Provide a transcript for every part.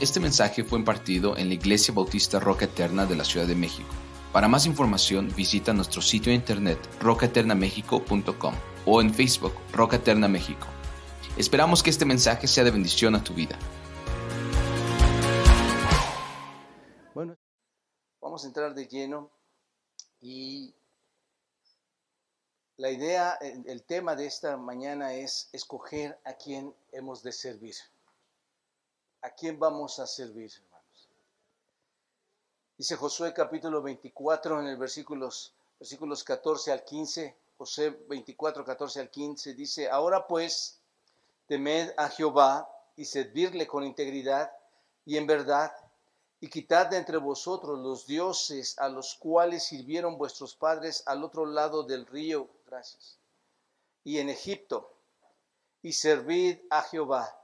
Este mensaje fue impartido en la Iglesia Bautista Roca Eterna de la Ciudad de México. Para más información visita nuestro sitio de internet rocaeternamexico.com o en Facebook Roca Eterna México. Esperamos que este mensaje sea de bendición a tu vida. Bueno, vamos a entrar de lleno y la idea, el tema de esta mañana es escoger a quién hemos de servir. ¿A quién vamos a servir, hermanos? Dice Josué capítulo 24 en el versículos, versículos 14 al 15, José 24, 14 al 15, dice, ahora pues, temed a Jehová y servirle con integridad y en verdad, y quitad de entre vosotros los dioses a los cuales sirvieron vuestros padres al otro lado del río, gracias, y en Egipto, y servid a Jehová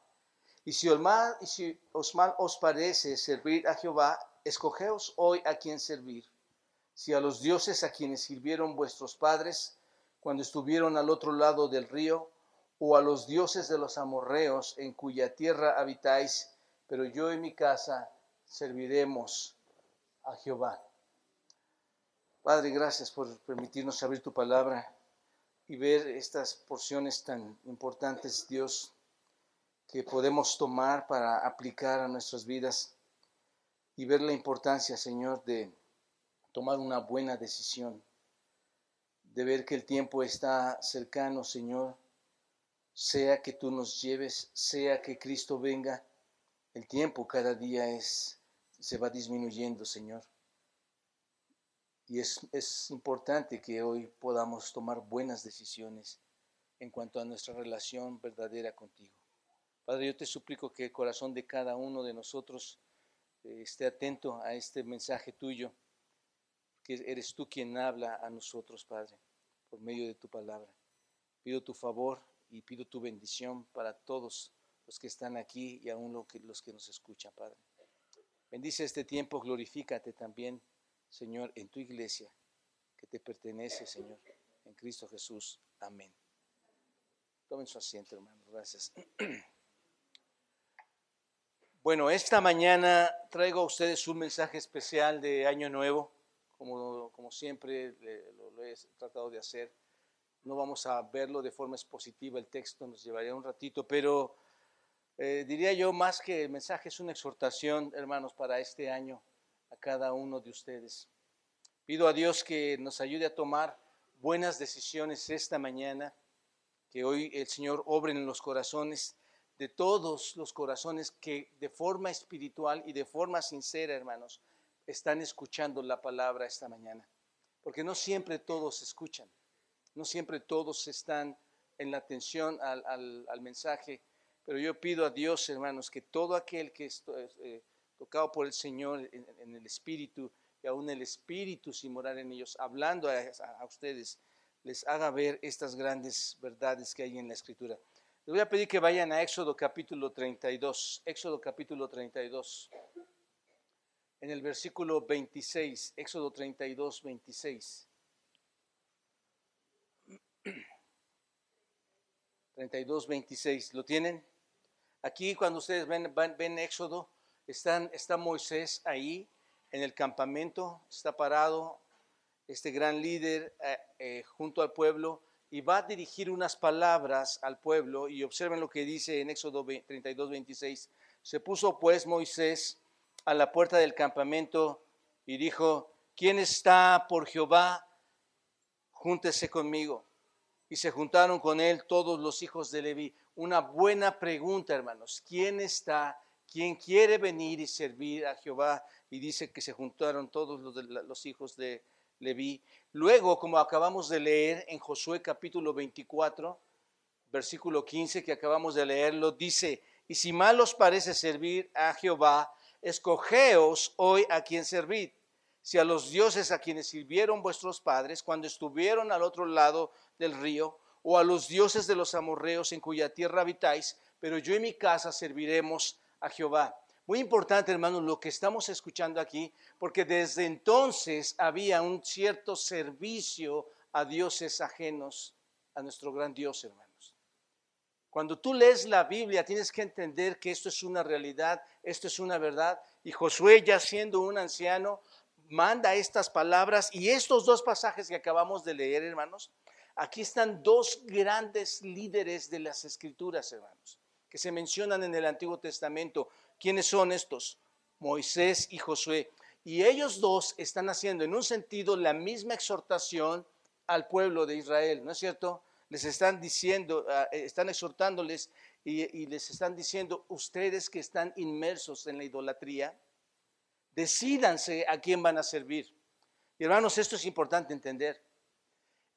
y si, os mal, si os mal os parece servir a Jehová, escogeos hoy a quien servir. Si a los dioses a quienes sirvieron vuestros padres cuando estuvieron al otro lado del río, o a los dioses de los amorreos en cuya tierra habitáis, pero yo y mi casa serviremos a Jehová. Padre, gracias por permitirnos abrir tu palabra y ver estas porciones tan importantes, Dios, que podemos tomar para aplicar a nuestras vidas y ver la importancia, Señor, de tomar una buena decisión, de ver que el tiempo está cercano, Señor, sea que tú nos lleves, sea que Cristo venga, el tiempo cada día es, se va disminuyendo, Señor. Y es, es importante que hoy podamos tomar buenas decisiones en cuanto a nuestra relación verdadera contigo. Padre, yo te suplico que el corazón de cada uno de nosotros eh, esté atento a este mensaje tuyo, que eres tú quien habla a nosotros, Padre, por medio de tu palabra. Pido tu favor y pido tu bendición para todos los que están aquí y aún los que nos escuchan, Padre. Bendice este tiempo, glorifícate también, Señor, en tu iglesia, que te pertenece, Señor, en Cristo Jesús. Amén. Tomen su asiento, hermano. Gracias. Bueno, esta mañana traigo a ustedes un mensaje especial de Año Nuevo, como, como siempre lo, he tratado de hacer. No vamos a verlo de forma expositiva, el texto nos llevaría un ratito, pero eh, diría yo más que el mensaje es una exhortación, hermanos, para este año a cada uno de ustedes. Pido a Dios que nos ayude a tomar buenas decisiones esta mañana, que hoy el Señor obre en los corazones de todos los corazones que de forma espiritual y de forma sincera, hermanos, están escuchando la palabra esta mañana. Porque no siempre todos escuchan, no siempre todos están en la atención al, mensaje, pero yo pido a Dios, hermanos, que todo aquel que es eh, tocado por el Señor en, el Espíritu, y aún el Espíritu sin morar en ellos, hablando a ustedes, les haga ver estas grandes verdades que hay en la Escritura. Les voy a pedir que vayan a Éxodo capítulo 32. Éxodo capítulo 32. En el versículo 26. Éxodo 32, 26. 32, 26. ¿Lo tienen? Aquí cuando ustedes ven, ven Éxodo, están, está Moisés ahí en el campamento, está parado este gran líder eh, eh, junto al pueblo y va a dirigir unas palabras al pueblo y observen lo que dice en Éxodo 32, 26. Se puso pues Moisés a la puerta del campamento y dijo, ¿quién está por Jehová? Júntese conmigo. Y se juntaron con él todos los hijos de Leví. Una buena pregunta, hermanos. ¿Quién está? ¿Quién quiere venir y servir a Jehová? Y dice que se juntaron todos los, los hijos de Leví. Luego, como acabamos de leer en Josué capítulo 24, versículo 15 que acabamos de leerlo, dice, y si mal os parece servir a Jehová, escogeos hoy a quien servid. Si a los dioses a quienes sirvieron vuestros padres cuando estuvieron al otro lado del río, o a los dioses de los amorreos en cuya tierra habitáis, pero yo y mi casa serviremos a Jehová. Muy importante, hermanos, lo que estamos escuchando aquí, porque desde entonces había un cierto servicio a dioses ajenos a nuestro gran Dios, hermanos. Cuando tú lees la Biblia tienes que entender que esto es una realidad, esto es una verdad. Y Josué ya siendo un anciano, manda estas palabras y estos dos pasajes que acabamos de leer, hermanos, aquí están dos grandes líderes de las escrituras, hermanos, que se mencionan en el Antiguo Testamento. ¿Quiénes son estos? Moisés y Josué. Y ellos dos están haciendo en un sentido la misma exhortación al pueblo de Israel, ¿no es cierto? Les están diciendo, ah, eh, están exhortándoles y, les están diciendo, ustedes que están inmersos en la idolatría, decídanse a quién van a servir. Y hermanos, esto es importante entender.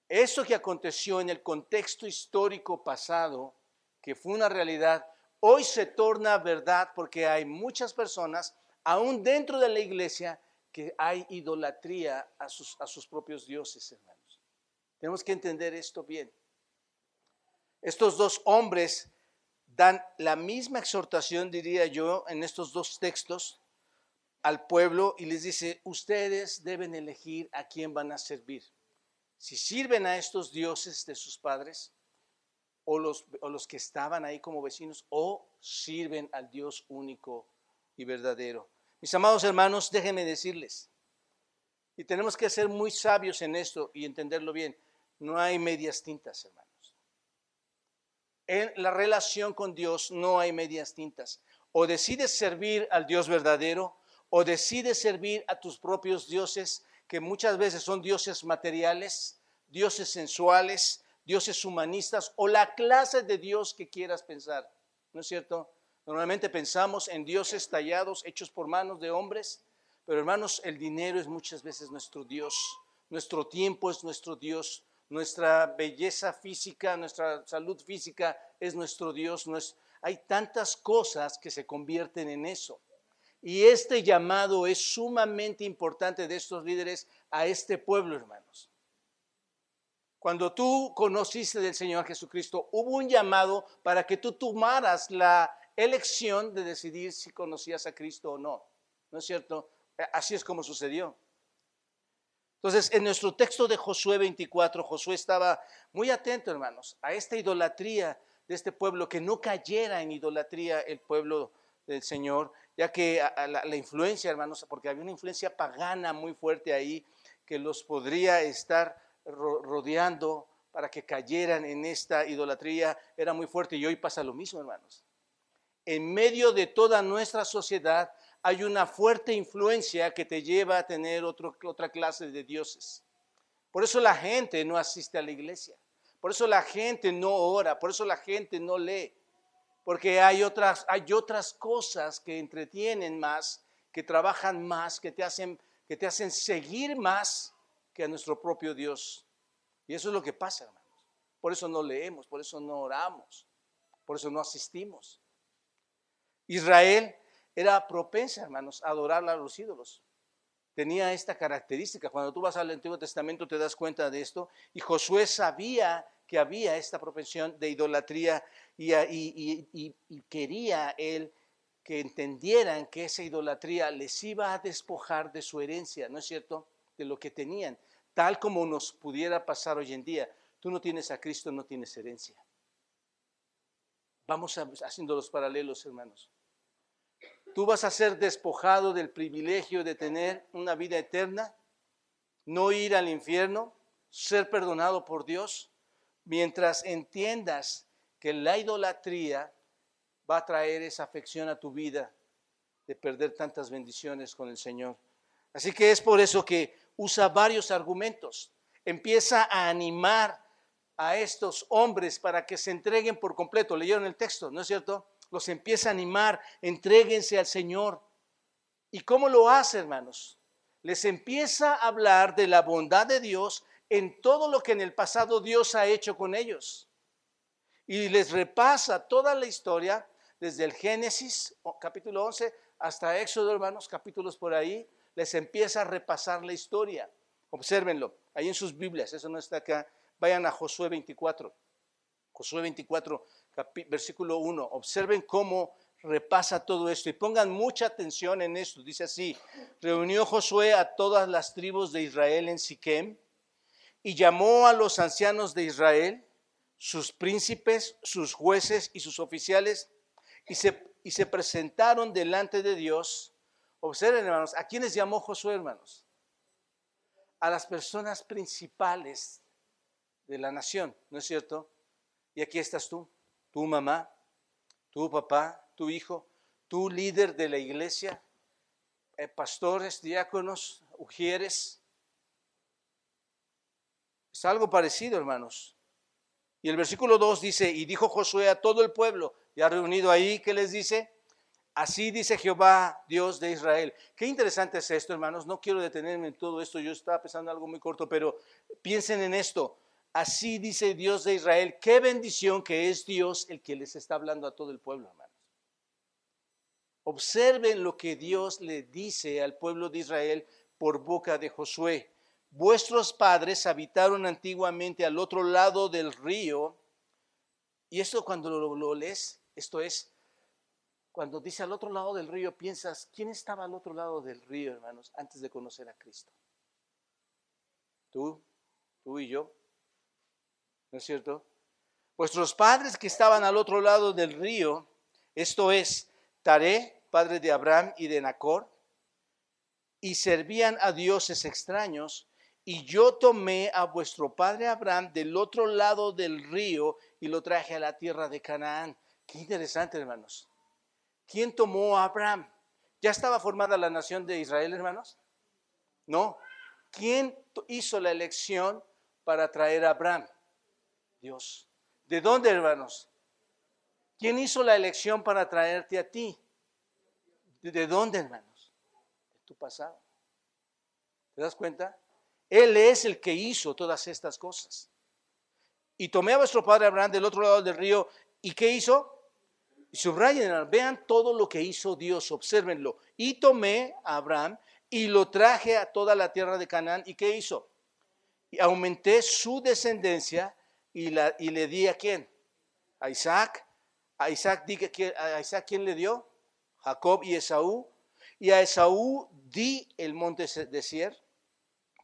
Eso que aconteció en el contexto histórico pasado, que fue una realidad, hoy se torna verdad porque hay muchas personas, aún dentro de la iglesia, que hay idolatría a sus, a sus propios dioses, hermanos. Tenemos que entender esto bien. Estos dos hombres dan la misma exhortación, diría yo, en estos dos textos al pueblo y les dice, ustedes deben elegir a quién van a servir. Si sirven a estos dioses de sus padres o los, o los que estaban ahí como vecinos o sirven al Dios único y verdadero. Mis amados hermanos, déjenme decirles, y tenemos que ser muy sabios en esto y entenderlo bien, no hay medias tintas, hermanos. En la relación con Dios no hay medias tintas. O decides servir al Dios verdadero o decides servir a tus propios dioses, que muchas veces son dioses materiales, dioses sensuales, dioses humanistas o la clase de Dios que quieras pensar. ¿No es cierto? Normalmente pensamos en dioses tallados, hechos por manos de hombres, pero hermanos, el dinero es muchas veces nuestro Dios, nuestro tiempo es nuestro Dios, nuestra belleza física, nuestra salud física es nuestro Dios. hay tantas cosas que se convierten en eso. Y este llamado es sumamente importante de estos líderes a este pueblo, hermanos. Cuando tú conociste del Señor Jesucristo, hubo un llamado para que tú tomaras la elección de decidir si conocías a Cristo o no. ¿No es cierto? Así es como sucedió. Entonces, en nuestro texto de Josué 24, Josué estaba muy atento, hermanos, a esta idolatría de este pueblo, que no cayera en idolatría el pueblo del Señor, ya que la, influencia, hermanos, porque había una influencia pagana muy fuerte ahí, que los podría estar rodeando para que cayeran en esta idolatría, era muy fuerte y hoy pasa lo mismo, hermanos. En medio de toda nuestra sociedad hay una fuerte influencia que te lleva a tener otra clase de dioses. Por eso la gente no asiste a la iglesia. Por eso la gente no ora. Por eso la gente no lee. Porque hay otras, hay otras cosas que entretienen más, que trabajan más, que te, hacen, que te hacen seguir más que a nuestro propio Dios. Y eso es lo que pasa, hermanos. Por eso no leemos, por eso no oramos, por eso no asistimos. Israel era propensa, hermanos, a adorar a los ídolos. Tenía esta característica. Cuando tú vas al Antiguo Testamento te das cuenta de esto. Y Josué sabía que había esta propensión de idolatría y, y quería él que entendieran que esa idolatría les iba a despojar de su herencia, ¿no es cierto? De lo que tenían, tal como nos pudiera pasar hoy en día. Tú no tienes a Cristo, no tienes herencia. Vamos haciendo los paralelos, hermanos. Tú vas a ser despojado del privilegio de tener una vida eterna, no ir al infierno, ser perdonado por Dios, mientras entiendas que la idolatría va a traer esa afección a tu vida de perder tantas bendiciones con el Señor. Así que es por eso que usa varios argumentos. Empieza a animar a estos hombres para que se entreguen por completo. Leyeron el texto, ¿no es cierto? los empieza a animar, entréguense al Señor. ¿Y cómo lo hace, hermanos? Les empieza a hablar de la bondad de Dios en todo lo que en el pasado Dios ha hecho con ellos. Y les repasa toda la historia, desde el Génesis, capítulo 11, hasta Éxodo, hermanos, capítulos por ahí, les empieza a repasar la historia. Obsérvenlo, ahí en sus Biblias, eso no está acá. Vayan a Josué 24. Josué 24, versículo 1. Observen cómo repasa todo esto y pongan mucha atención en esto. Dice así, reunió Josué a todas las tribus de Israel en Siquem y llamó a los ancianos de Israel, sus príncipes, sus jueces y sus oficiales, y se, y se presentaron delante de Dios. Observen, hermanos, ¿a quiénes llamó Josué, hermanos? A las personas principales de la nación, ¿no es cierto? Y aquí estás tú, tu mamá, tu papá, tu hijo, tu líder de la iglesia, eh, pastores, diáconos, ujieres. Es algo parecido, hermanos. Y el versículo 2 dice, y dijo Josué a todo el pueblo, ya reunido ahí, ¿qué les dice? Así dice Jehová, Dios de Israel. Qué interesante es esto, hermanos. No quiero detenerme en todo esto, yo estaba pensando algo muy corto, pero piensen en esto. Así dice Dios de Israel. Qué bendición que es Dios el que les está hablando a todo el pueblo, hermanos. Observen lo que Dios le dice al pueblo de Israel por boca de Josué. Vuestros padres habitaron antiguamente al otro lado del río. Y esto cuando lo, lees, esto es, cuando dice al otro lado del río, piensas, ¿quién estaba al otro lado del río, hermanos, antes de conocer a Cristo? Tú, tú y yo. ¿No es cierto? Vuestros padres que estaban al otro lado del río, esto es, Taré, padre de Abraham y de Nacor, y servían a dioses extraños, y yo tomé a vuestro padre Abraham del otro lado del río y lo traje a la tierra de Canaán. Qué interesante, hermanos. ¿Quién tomó a Abraham? ¿Ya estaba formada la nación de Israel, hermanos? No. ¿Quién hizo la elección para traer a Abraham? Dios. ¿De dónde, hermanos? ¿Quién hizo la elección para traerte a ti? ¿De dónde, hermanos? De tu pasado. ¿Te das cuenta? Él es el que hizo todas estas cosas. Y tomé a vuestro padre Abraham del otro lado del río. ¿Y qué hizo? Subrayen, vean todo lo que hizo Dios, observenlo. Y tomé a Abraham y lo traje a toda la tierra de Canaán. ¿Y qué hizo? Y aumenté su descendencia y le di a quién? A Isaac. A Isaac, a Isaac, ¿quién le dio? Jacob y Esaú. Y a Esaú di el monte de Sier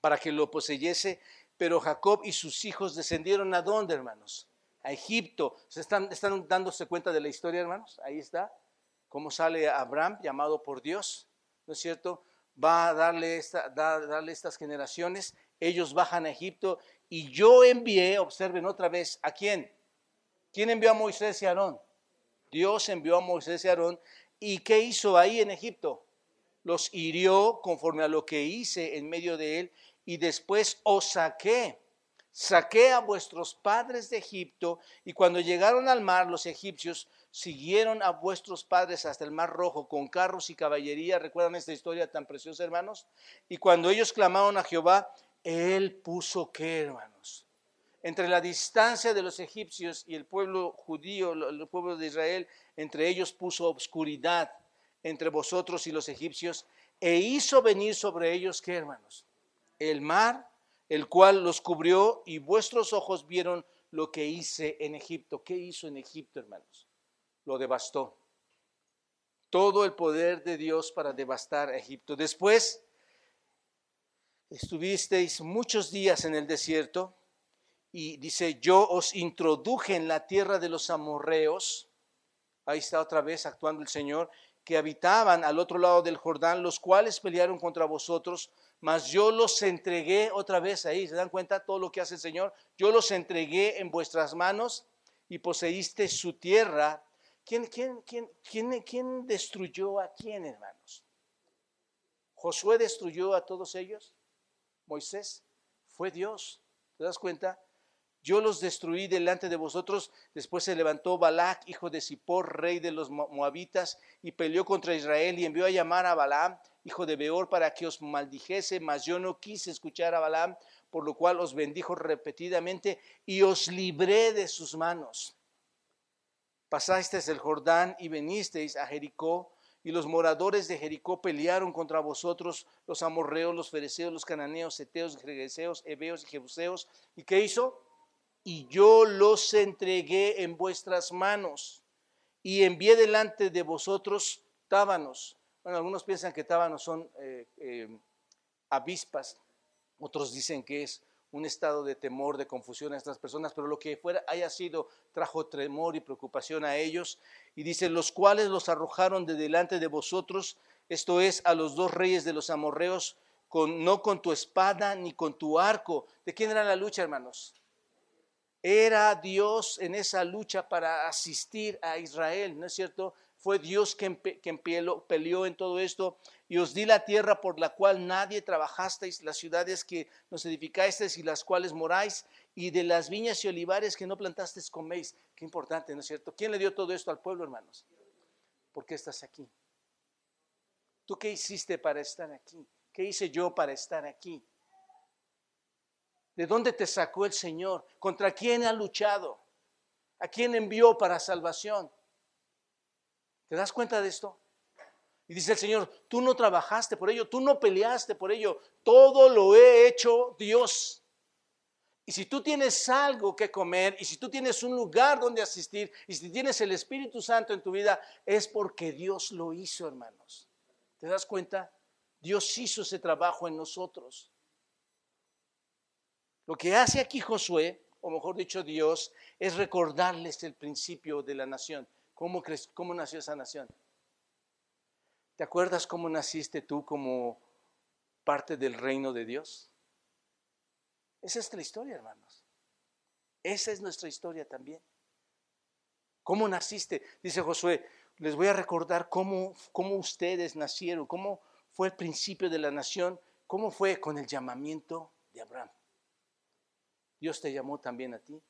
para que lo poseyese, pero Jacob y sus hijos descendieron a dónde, hermanos? A Egipto. ¿Se están, dándose cuenta de la historia, hermanos? Ahí está. Cómo sale Abraham, llamado por Dios, ¿no es cierto? Va a darle, esta, darle estas generaciones. Ellos bajan a Egipto y yo envié, observen otra vez, ¿a quién? ¿Quién envió a Moisés y Aarón? Dios envió a Moisés y Aarón. ¿Y qué hizo ahí en Egipto? Los hirió conforme a lo que hice en medio de él y después os saqué. Saqué a vuestros padres de Egipto y cuando llegaron al mar los egipcios siguieron a vuestros padres hasta el mar rojo con carros y caballería. ¿Recuerdan esta historia tan preciosa, hermanos? Y cuando ellos clamaron a Jehová, él puso qué, hermanos? Entre la distancia de los egipcios y el pueblo judío, el pueblo de Israel, entre ellos puso obscuridad entre vosotros y los egipcios e hizo venir sobre ellos qué, hermanos? el mar, el cual los cubrió y vuestros ojos vieron lo que hice en Egipto. ¿Qué hizo en Egipto, hermanos? Lo devastó. Todo el poder de Dios para devastar a Egipto. Después estuvisteis muchos días en el desierto y dice, yo os introduje en la tierra de los amorreos. Ahí está otra vez actuando el Señor, que habitaban al otro lado del Jordán, los cuales pelearon contra vosotros mas yo los entregué otra vez ahí, ¿se dan cuenta todo lo que hace el Señor? Yo los entregué en vuestras manos y poseíste su tierra. ¿Quién, quién, quién, quién, quién destruyó a quién, hermanos? ¿Josué destruyó a todos ellos? ¿Moisés? Fue Dios. ¿Te das cuenta? Yo los destruí delante de vosotros. Después se levantó Balac, hijo de Zippor, rey de los moabitas, y peleó contra Israel y envió a llamar a Balaam hijo de Beor, para que os maldijese, mas yo no quise escuchar a Balaam, por lo cual os bendijo repetidamente y os libré de sus manos. Pasasteis el Jordán y venisteis a Jericó, y los moradores de Jericó pelearon contra vosotros, los amorreos, los fereceos, los cananeos, seteos, gregeseos, heveos y jebuseos. ¿Y qué hizo? Y yo los entregué en vuestras manos, y envié delante de vosotros tábanos, bueno, algunos piensan que tábanos son eh, eh, avispas, otros dicen que es un estado de temor, de confusión a estas personas, pero lo que fuera haya sido trajo temor y preocupación a ellos. Y dice, los cuales los arrojaron de delante de vosotros, esto es, a los dos reyes de los amorreos, con, no con tu espada ni con tu arco. ¿De quién era la lucha, hermanos? Era Dios en esa lucha para asistir a Israel, ¿no es cierto? Fue Dios quien, quien peleó en todo esto y os di la tierra por la cual nadie trabajasteis, las ciudades que nos edificasteis y las cuales moráis, y de las viñas y olivares que no plantasteis coméis. Qué importante, ¿no es cierto? ¿Quién le dio todo esto al pueblo, hermanos? ¿Por qué estás aquí? ¿Tú qué hiciste para estar aquí? ¿Qué hice yo para estar aquí? ¿De dónde te sacó el Señor? ¿Contra quién ha luchado? ¿A quién envió para salvación? ¿Te das cuenta de esto? Y dice el Señor, tú no trabajaste por ello, tú no peleaste por ello, todo lo he hecho Dios. Y si tú tienes algo que comer, y si tú tienes un lugar donde asistir, y si tienes el Espíritu Santo en tu vida, es porque Dios lo hizo, hermanos. ¿Te das cuenta? Dios hizo ese trabajo en nosotros. Lo que hace aquí Josué, o mejor dicho Dios, es recordarles el principio de la nación. ¿Cómo, cómo nació esa nación? ¿Te acuerdas cómo naciste tú como parte del reino de Dios? Esa es la historia, hermanos. Esa es nuestra historia también. ¿Cómo naciste? Dice Josué, les voy a recordar cómo, cómo ustedes nacieron, cómo fue el principio de la nación, cómo fue con el llamamiento de Abraham. Dios te llamó también a ti.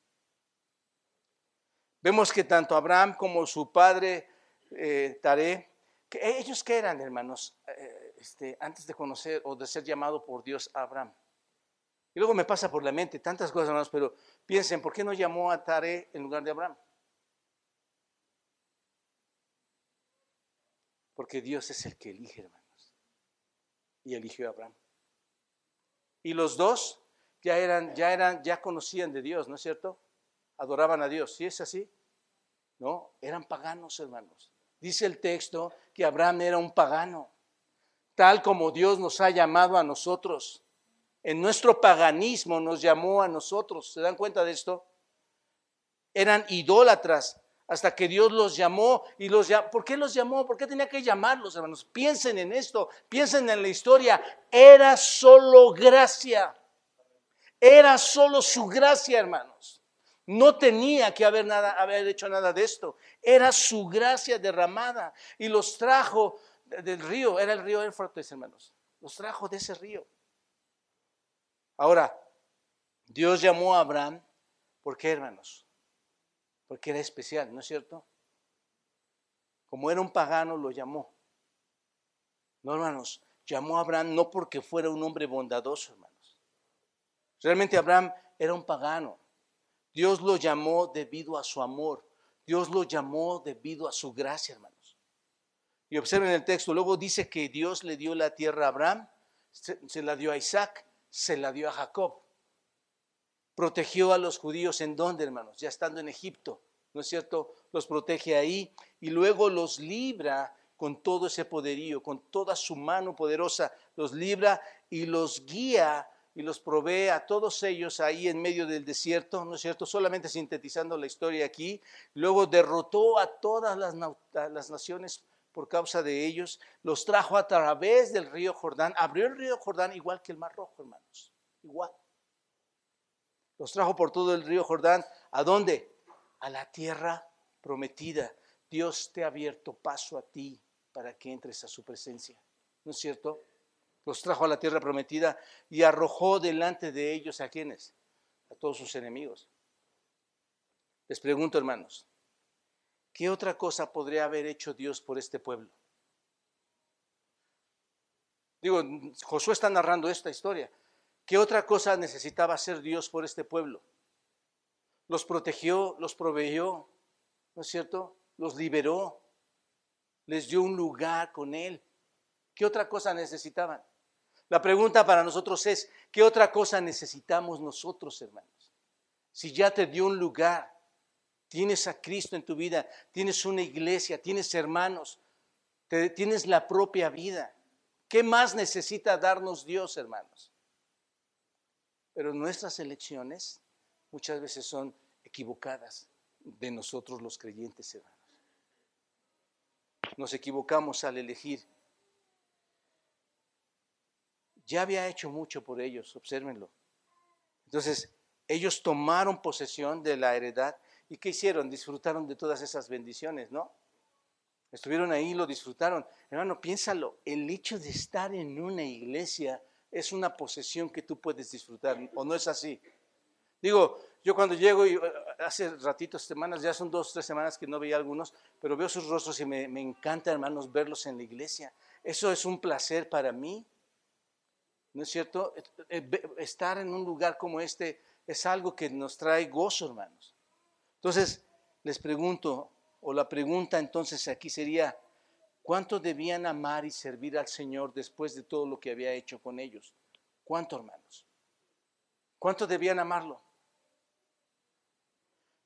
Vemos que tanto Abraham como su padre eh, Taré ellos qué eran, hermanos, eh, este, antes de conocer o de ser llamado por Dios a Abraham. Y luego me pasa por la mente tantas cosas, hermanos, pero piensen, ¿por qué no llamó a Tare en lugar de Abraham? Porque Dios es el que elige, hermanos. Y eligió a Abraham. Y los dos ya eran, ya eran, ya conocían de Dios, ¿no es cierto? Adoraban a Dios. ¿Sí es así? No, eran paganos, hermanos. Dice el texto que Abraham era un pagano, tal como Dios nos ha llamado a nosotros. En nuestro paganismo nos llamó a nosotros. ¿Se dan cuenta de esto? Eran idólatras hasta que Dios los llamó y los llamó. ¿Por qué los llamó? ¿Por qué tenía que llamarlos, hermanos? Piensen en esto, piensen en la historia. Era solo gracia. Era solo su gracia, hermanos. No tenía que haber, nada, haber hecho nada de esto. Era su gracia derramada y los trajo del río. Era el río Éufrates, hermanos. Los trajo de ese río. Ahora, Dios llamó a Abraham. ¿Por qué, hermanos? Porque era especial, ¿no es cierto? Como era un pagano, lo llamó. No, hermanos, llamó a Abraham no porque fuera un hombre bondadoso, hermanos. Realmente Abraham era un pagano. Dios lo llamó debido a su amor. Dios lo llamó debido a su gracia, hermanos. Y observen el texto, luego dice que Dios le dio la tierra a Abraham, se, la dio a Isaac, se la dio a Jacob. Protegió a los judíos en dónde, hermanos? Ya estando en Egipto, ¿no es cierto? Los protege ahí y luego los libra con todo ese poderío, con toda su mano poderosa, los libra y los guía y los provee a todos ellos ahí en medio del desierto, ¿no es cierto? Solamente sintetizando la historia aquí. Luego derrotó a todas las, las naciones por causa de ellos, los trajo a través del río Jordán, abrió el río Jordán igual que el Mar Rojo, hermanos, igual. Los trajo por todo el río Jordán, ¿a dónde? A la tierra prometida. Dios te ha abierto paso a ti para que entres a su presencia, ¿no es cierto? Los trajo a la tierra prometida y arrojó delante de ellos a quienes, a todos sus enemigos. Les pregunto, hermanos, ¿qué otra cosa podría haber hecho Dios por este pueblo? Digo, Josué está narrando esta historia. ¿Qué otra cosa necesitaba hacer Dios por este pueblo? Los protegió, los proveyó, ¿no es cierto? Los liberó, les dio un lugar con Él. ¿Qué otra cosa necesitaban? La pregunta para nosotros es, ¿qué otra cosa necesitamos nosotros, hermanos? Si ya te dio un lugar, tienes a Cristo en tu vida, tienes una iglesia, tienes hermanos, tienes la propia vida. ¿Qué más necesita darnos Dios, hermanos? Pero nuestras elecciones muchas veces son equivocadas de nosotros los creyentes, hermanos. Nos equivocamos al elegir. Ya había hecho mucho por ellos, obsérvenlo. Entonces, ellos tomaron posesión de la heredad y ¿qué hicieron? Disfrutaron de todas esas bendiciones, ¿no? Estuvieron ahí, lo disfrutaron. Hermano, piénsalo, el hecho de estar en una iglesia es una posesión que tú puedes disfrutar, ¿o no es así? Digo, yo cuando llego, y uh, hace ratitos, semanas, ya son dos, tres semanas que no veía algunos, pero veo sus rostros y me, me encanta, hermanos, verlos en la iglesia. Eso es un placer para mí. ¿No es cierto? Eh, estar en un lugar como este es algo que nos trae gozo, hermanos. Entonces, les pregunto, o la pregunta entonces aquí sería, ¿cuánto debían amar y servir al Señor después de todo lo que había hecho con ellos? ¿Cuánto, hermanos? ¿Cuánto debían amarlo?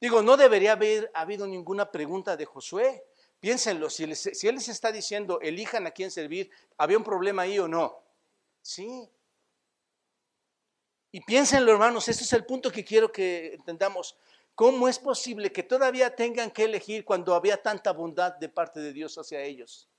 Digo, no debería haber habido ninguna pregunta de Josué. Piénsenlo, si, si él les está diciendo, elijan a quién servir, ¿había un problema ahí o no? Sí. Y piénsenlo, hermanos, este es el punto que quiero que entendamos. ¿Cómo es posible que todavía tengan que elegir cuando había tanta bondad de parte de Dios hacia ellos?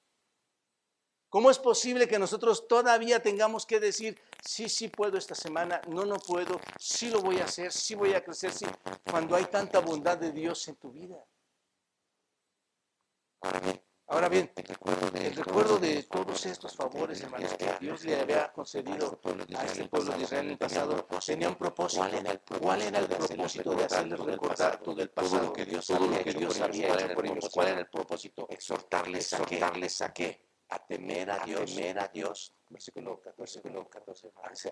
¿Cómo es posible que nosotros todavía tengamos que decir, sí, sí puedo esta semana, no, no puedo, sí lo voy a hacer, sí voy a crecer, sí, cuando hay tanta bondad de Dios en tu vida? Ahora bien, el recuerdo de todos estos favores, hermanos, que Dios le había concedido a este pueblo de Israel en el pasado, tenía un propósito. ¿Cuál era el propósito de hacerles recordar todo el pasado que Dios había hecho por ellos? ¿Cuál era el propósito? Exhortarles a qué? A temer a Dios. temer a Dios. Versículo 14.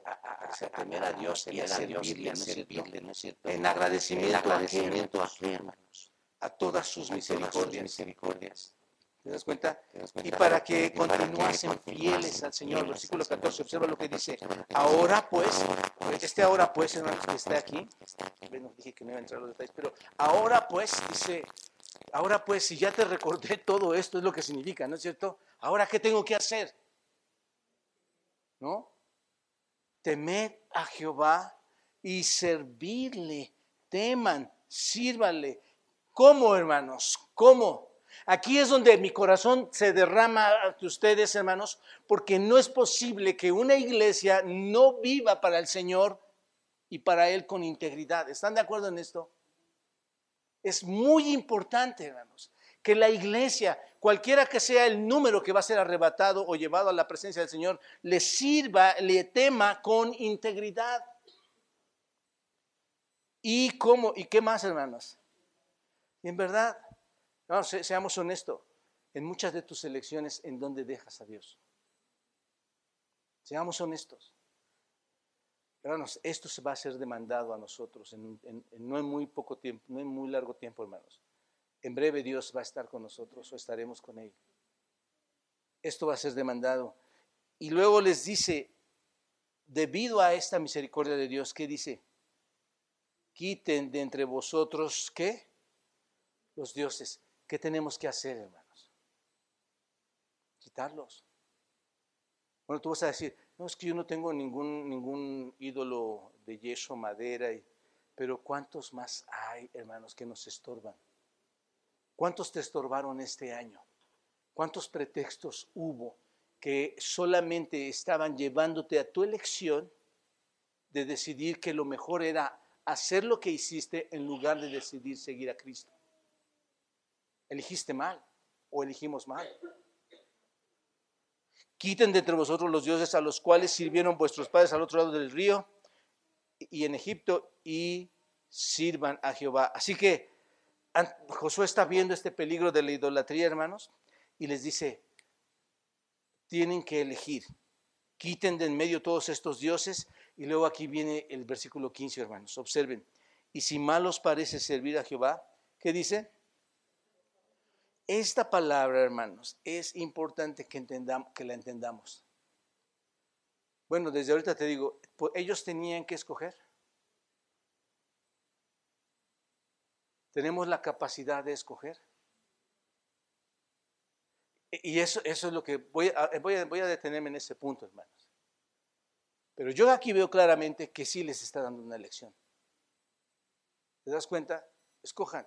A, temer a Dios y a servirle. En agradecimiento a hermanos? A todas sus misericordias ¿Te das cuenta? Y para que continuasen fieles al Señor. Versículo 14, observa lo que dice. Ahora pues, este ahora pues, hermanos, que está aquí, bueno, dije que no iba a entrar los detalles, pero ahora pues, dice, ahora pues, si ya te recordé todo esto, es lo que significa, ¿no es cierto? Ahora, ¿qué tengo que hacer? ¿No? Temed a Jehová y servirle, teman, sírvanle. ¿Cómo, hermanos? ¿Cómo? Aquí es donde mi corazón se derrama ante ustedes, hermanos, porque no es posible que una iglesia no viva para el Señor y para Él con integridad. ¿Están de acuerdo en esto? Es muy importante, hermanos, que la iglesia, cualquiera que sea el número que va a ser arrebatado o llevado a la presencia del Señor, le sirva, le tema con integridad. ¿Y cómo? ¿Y qué más, hermanos? en verdad, no, seamos honestos. En muchas de tus elecciones, ¿en dónde dejas a Dios? Seamos honestos. Hermanos, esto se va a ser demandado a nosotros en, no en muy poco tiempo, no en muy largo tiempo, hermanos. En breve Dios va a estar con nosotros o estaremos con Él. Esto va a ser demandado. Y luego les dice, debido a esta misericordia de Dios, ¿qué dice? Quiten de entre vosotros, ¿qué? Los dioses. ¿Qué tenemos que hacer, hermanos? Quitarlos. Bueno, tú vas a decir, no, es que yo no tengo ningún, ningún ídolo de yeso, madera, pero ¿cuántos más hay, hermanos, que nos estorban? ¿Cuántos te estorbaron este año? ¿Cuántos pretextos hubo que solamente estaban llevándote a tu elección de decidir que lo mejor era hacer lo que hiciste en lugar de decidir seguir a Cristo? Elegiste mal o elegimos mal. Quiten de entre vosotros los dioses a los cuales sirvieron vuestros padres al otro lado del río y en Egipto y sirvan a Jehová. Así que Josué está viendo este peligro de la idolatría, hermanos, y les dice, tienen que elegir, quiten de en medio todos estos dioses, y luego aquí viene el versículo 15, hermanos, observen, y si mal os parece servir a Jehová, ¿qué dice? Esta palabra, hermanos, es importante que, entendamos, que la entendamos. Bueno, desde ahorita te digo, ellos tenían que escoger. Tenemos la capacidad de escoger. Y eso, eso es lo que voy a, voy, a, detenerme en ese punto, hermanos. Pero yo aquí veo claramente que sí les está dando una lección. ¿Te das cuenta? Escojan.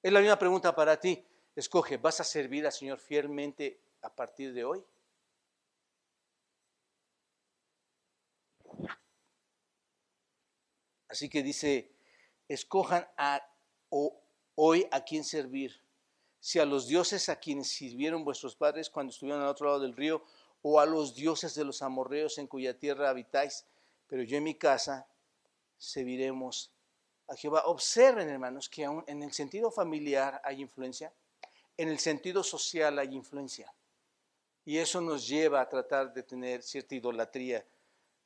Es la misma pregunta para ti. Escoge, ¿vas a servir al Señor fielmente a partir de hoy? Así que dice, escojan a, hoy a quién servir. Si a los dioses a quienes sirvieron vuestros padres cuando estuvieron al otro lado del río, o a los dioses de los amorreos en cuya tierra habitáis, pero yo en mi casa serviremos a Jehová. Observen, hermanos, que aún en el sentido familiar hay influencia, en el sentido social hay influencia. Y eso nos lleva a tratar de tener cierta idolatría,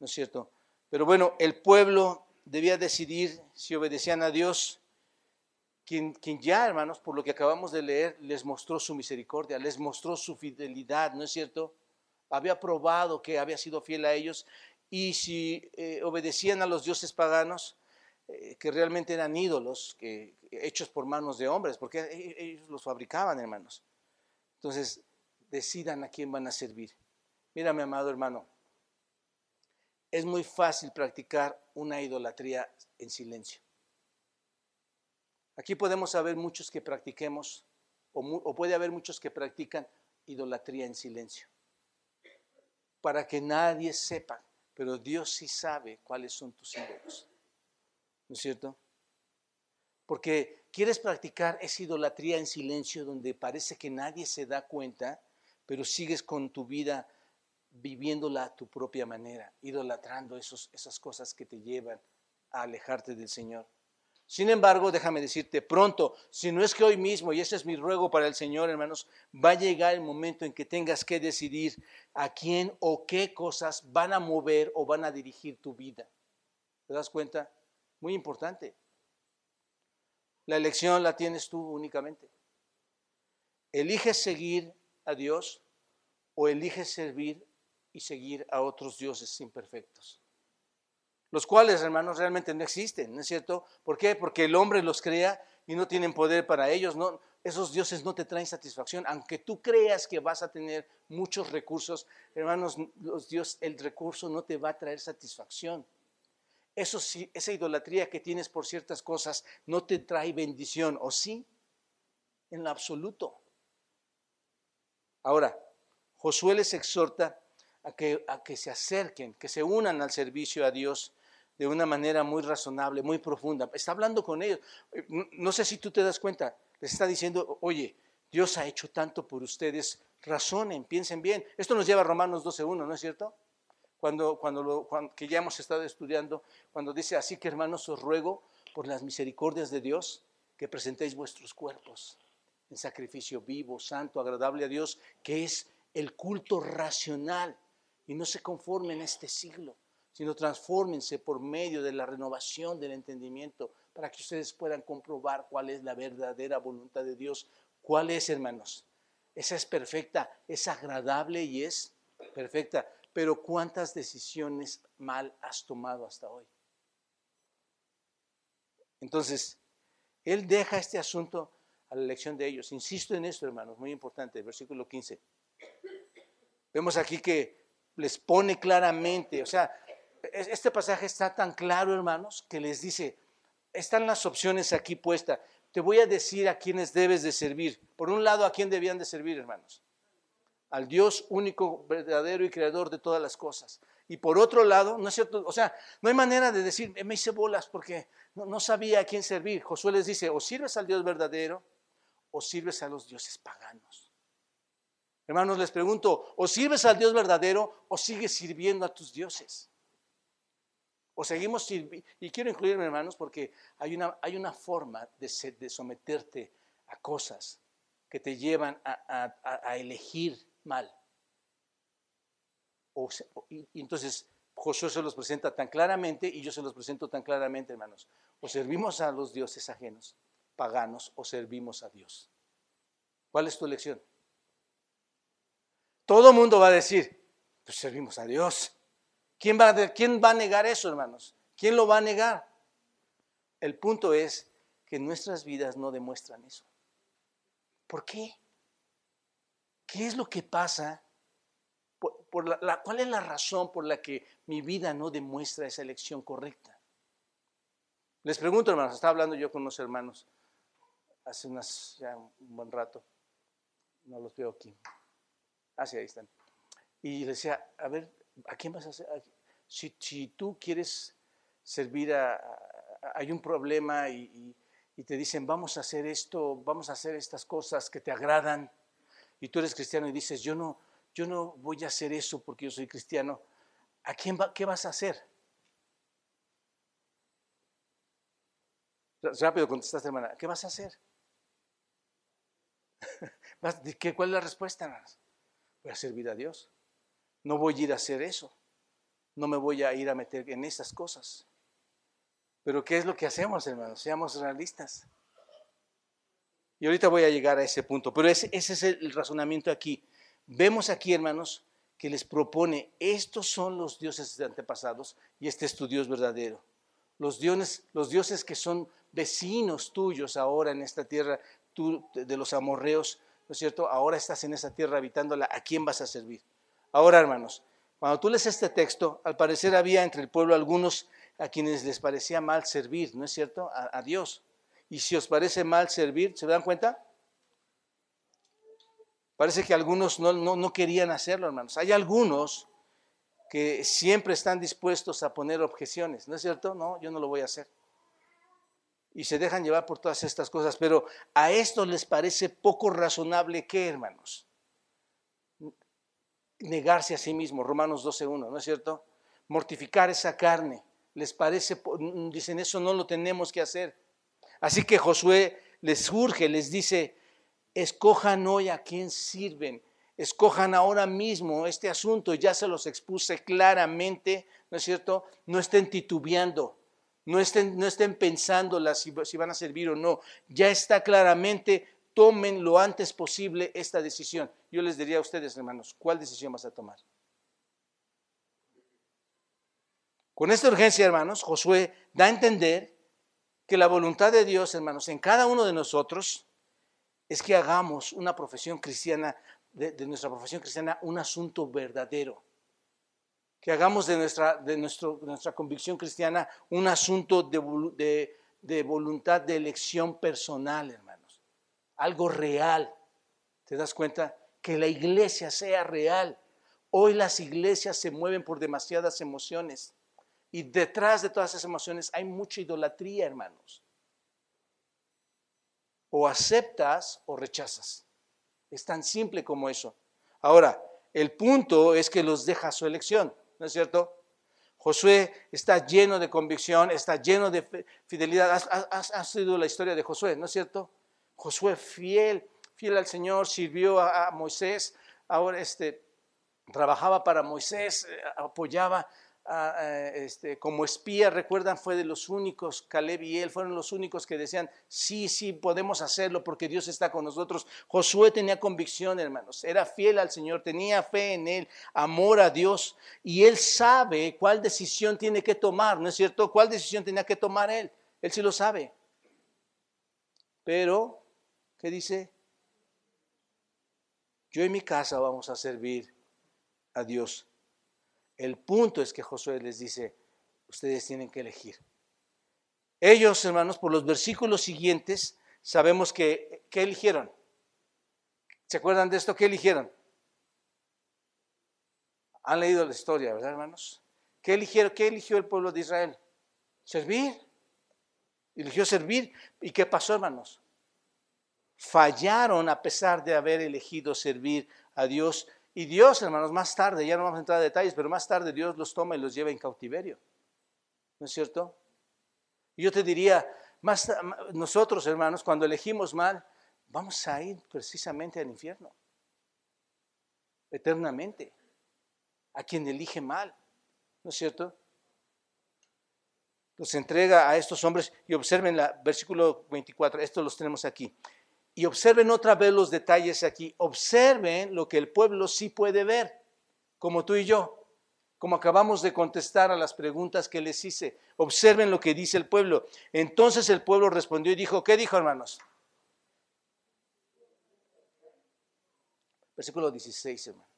¿no es cierto? Pero bueno, el pueblo debía decidir si obedecían a Dios, quien, quien, ya, hermanos, por lo que acabamos de leer, les mostró su misericordia, les mostró su fidelidad, ¿no es cierto? había probado que había sido fiel a ellos y si eh, obedecían a los dioses paganos, eh, que realmente eran ídolos hechos por manos de hombres, porque e, e, ellos los fabricaban, hermanos. Entonces, decidan a quién van a servir. Mira, mi amado hermano, es muy fácil practicar una idolatría en silencio. Aquí podemos saber muchos que practiquemos, o puede haber muchos que practican idolatría en silencio para que nadie sepa, pero Dios sí sabe cuáles son tus ídolos. ¿No es cierto? Porque quieres practicar esa idolatría en silencio donde parece que nadie se da cuenta, pero sigues con tu vida viviéndola a tu propia manera, idolatrando esos, esas cosas que te llevan a alejarte del Señor. Sin embargo, déjame decirte, pronto, si no es que hoy mismo, y ese es mi ruego para el Señor, hermanos, va a llegar el momento en que tengas que decidir a quién o qué cosas van a mover o van a dirigir tu vida. ¿Te das cuenta? Muy importante. La elección la tienes tú únicamente. ¿Eliges seguir a Dios o eliges servir y seguir a otros dioses imperfectos? los cuales, hermanos, realmente no existen, ¿no es cierto? ¿Por qué? Porque el hombre los crea y no tienen poder para ellos, no, esos dioses no te traen satisfacción, aunque tú creas que vas a tener muchos recursos, hermanos, los dios, el recurso no te va a traer satisfacción. Eso sí, esa idolatría que tienes por ciertas cosas no te trae bendición, ¿o sí? En lo absoluto. Ahora, Josué les exhorta a que, a que se acerquen, que se unan al servicio a Dios de una manera muy razonable, muy profunda. Está hablando con ellos. No sé si tú te das cuenta, les está diciendo, oye, Dios ha hecho tanto por ustedes, razonen, piensen bien. Esto nos lleva a Romanos 12.1, ¿no es cierto? Cuando, cuando, lo, que ya hemos estado estudiando, cuando dice, así que hermanos, os ruego por las misericordias de Dios que presentéis vuestros cuerpos en sacrificio vivo, santo, agradable a Dios, que es el culto racional y no se conforme en este siglo sino transfórmense por medio de la renovación del entendimiento para que ustedes puedan comprobar cuál es la verdadera voluntad de Dios. ¿Cuál es, hermanos? Esa es perfecta, es agradable y es perfecta. Pero ¿cuántas decisiones mal has tomado hasta hoy? Entonces, Él deja este asunto a la elección de ellos. Insisto en esto, hermanos, muy importante, versículo 15. Vemos aquí que les pone claramente, o sea, este pasaje está tan claro, hermanos, que les dice, están las opciones aquí puestas. Te voy a decir a quiénes debes de servir. Por un lado, ¿a quién debían de servir, hermanos? Al Dios único, verdadero y creador de todas las cosas. Y por otro lado, no es cierto, o sea, no hay manera de decir, me hice bolas porque no, sabía a quién servir. Josué les dice, o sirves al Dios verdadero o sirves a los dioses paganos. Hermanos, les pregunto, o sirves al Dios verdadero o sigues sirviendo a tus dioses. O seguimos y quiero incluirme, hermanos, porque hay una, hay una forma de, de someterte a cosas que te llevan a, elegir mal. y, entonces Josué se los presenta tan claramente y yo se los presento tan claramente, hermanos. O servimos a los dioses ajenos, paganos, o servimos a Dios. ¿Cuál es tu elección? Todo mundo va a decir, pues servimos a Dios. ¿Quién va, a, ¿Quién va a negar eso, hermanos? ¿Quién lo va a negar? El punto es que nuestras vidas no demuestran eso. ¿Por qué? ¿Qué es lo que pasa? por la, ¿cuál es la razón por la que mi vida no demuestra esa elección correcta? Les pregunto, hermanos, estaba hablando yo con unos hermanos hace unas, ya un buen rato, no los veo aquí. Ah, sí, ahí están. Y decía, a ver, ¿a quién vas a hacer? Si, si tú quieres servir a, hay un problema y, y, te dicen, vamos a hacer esto, vamos a hacer estas cosas que te agradan, y tú eres cristiano y dices, yo no, yo no voy a hacer eso porque yo soy cristiano, ¿a quién qué vas a hacer? Rápido contestaste, hermana, ¿qué vas a hacer? ¿Qué, ¿Cuál es la respuesta? Voy a servir a Dios. No voy a ir a hacer eso. No me voy a ir a meter en esas cosas. Pero ¿qué es lo que hacemos, hermanos? Seamos realistas. Y ahorita voy a llegar a ese punto. Pero ese, es el razonamiento aquí. Vemos aquí, hermanos, que les propone, estos son los dioses de antepasados y este es tu Dios verdadero. Los dioses, los dioses que son vecinos tuyos ahora en esta tierra, tú de los amorreos, ¿no es cierto? Ahora estás en esa tierra habitándola, ¿a quién vas a servir? Ahora, hermanos, cuando tú lees este texto, al parecer había entre el pueblo algunos a quienes les parecía mal servir, ¿no es cierto? A, Dios. Y si os parece mal servir, ¿se dan cuenta? Parece que algunos no, no, querían hacerlo, hermanos. Hay algunos que siempre están dispuestos a poner objeciones, ¿no es cierto? No, yo no lo voy a hacer. Y se dejan llevar por todas estas cosas, pero a esto les parece poco razonable que, hermanos, negarse a sí mismo, Romanos 12.1, ¿no es cierto? Mortificar esa carne, les parece, dicen, eso no lo tenemos que hacer. Así que Josué les surge, les dice, escojan hoy a quién sirven, escojan ahora mismo este asunto, ya se los expuse claramente, ¿no es cierto? No estén titubeando, no estén, no estén pensando si, si van a servir o no, ya está claramente, tomen lo antes posible esta decisión. Yo les diría a ustedes, hermanos, ¿cuál decisión vas a tomar? Con esta urgencia, hermanos, Josué da a entender que la voluntad de Dios, hermanos, en cada uno de nosotros es que hagamos una profesión cristiana, de, nuestra profesión cristiana, un asunto verdadero. Que hagamos de nuestra, de nuestra convicción cristiana un asunto de, de voluntad de elección personal, hermanos. Algo real. ¿Te das cuenta? Que la iglesia sea real. Hoy las iglesias se mueven por demasiadas emociones. Y detrás de todas esas emociones hay mucha idolatría, hermanos. O aceptas o rechazas. Es tan simple como eso. Ahora, el punto es que los deja su elección, ¿no es cierto? Josué está lleno de convicción, está lleno de fidelidad. Ha, sido la historia de Josué, ¿no es cierto? Josué fiel, fiel al Señor, sirvió a, a Moisés, ahora este, trabajaba para Moisés, este, como espía, recuerdan, fue de los únicos, Caleb y él fueron los únicos que decían, sí, sí, podemos hacerlo porque Dios está con nosotros. Josué tenía convicción, hermanos, era fiel al Señor, tenía fe en Él, amor a Dios, y Él sabe cuál decisión tiene que tomar, ¿no es cierto? ¿Cuál decisión tenía que tomar Él? Él sí lo sabe. Pero, ¿qué dice? Yo y mi casa vamos a servir a Dios el punto es que Josué les dice, ustedes tienen que elegir. Ellos, hermanos, por los versículos siguientes, sabemos que, ¿qué eligieron? ¿Se acuerdan de esto? ¿Qué eligieron? Han leído la historia, ¿verdad, hermanos? ¿Qué, eligieron, ¿Qué eligió el pueblo de Israel? Servir. Eligió servir. ¿Y qué pasó, hermanos? Fallaron a pesar de haber elegido servir a Dios y Dios, hermanos, más tarde, ya no vamos a entrar a detalles, pero más tarde Dios los toma y los lleva en cautiverio. ¿No es cierto? Yo te diría, más, nosotros, hermanos, cuando elegimos mal, vamos a ir precisamente al infierno. Eternamente. A quien elige mal. ¿No es cierto? Los entrega a estos hombres y observen el versículo 24, esto los tenemos aquí. Y observen otra vez los detalles aquí. Observen lo que el pueblo sí puede ver, como tú y yo, como acabamos de contestar a las preguntas que les hice. Observen lo que dice el pueblo. Entonces el pueblo respondió y dijo, ¿qué dijo hermanos? Versículo 16, hermano.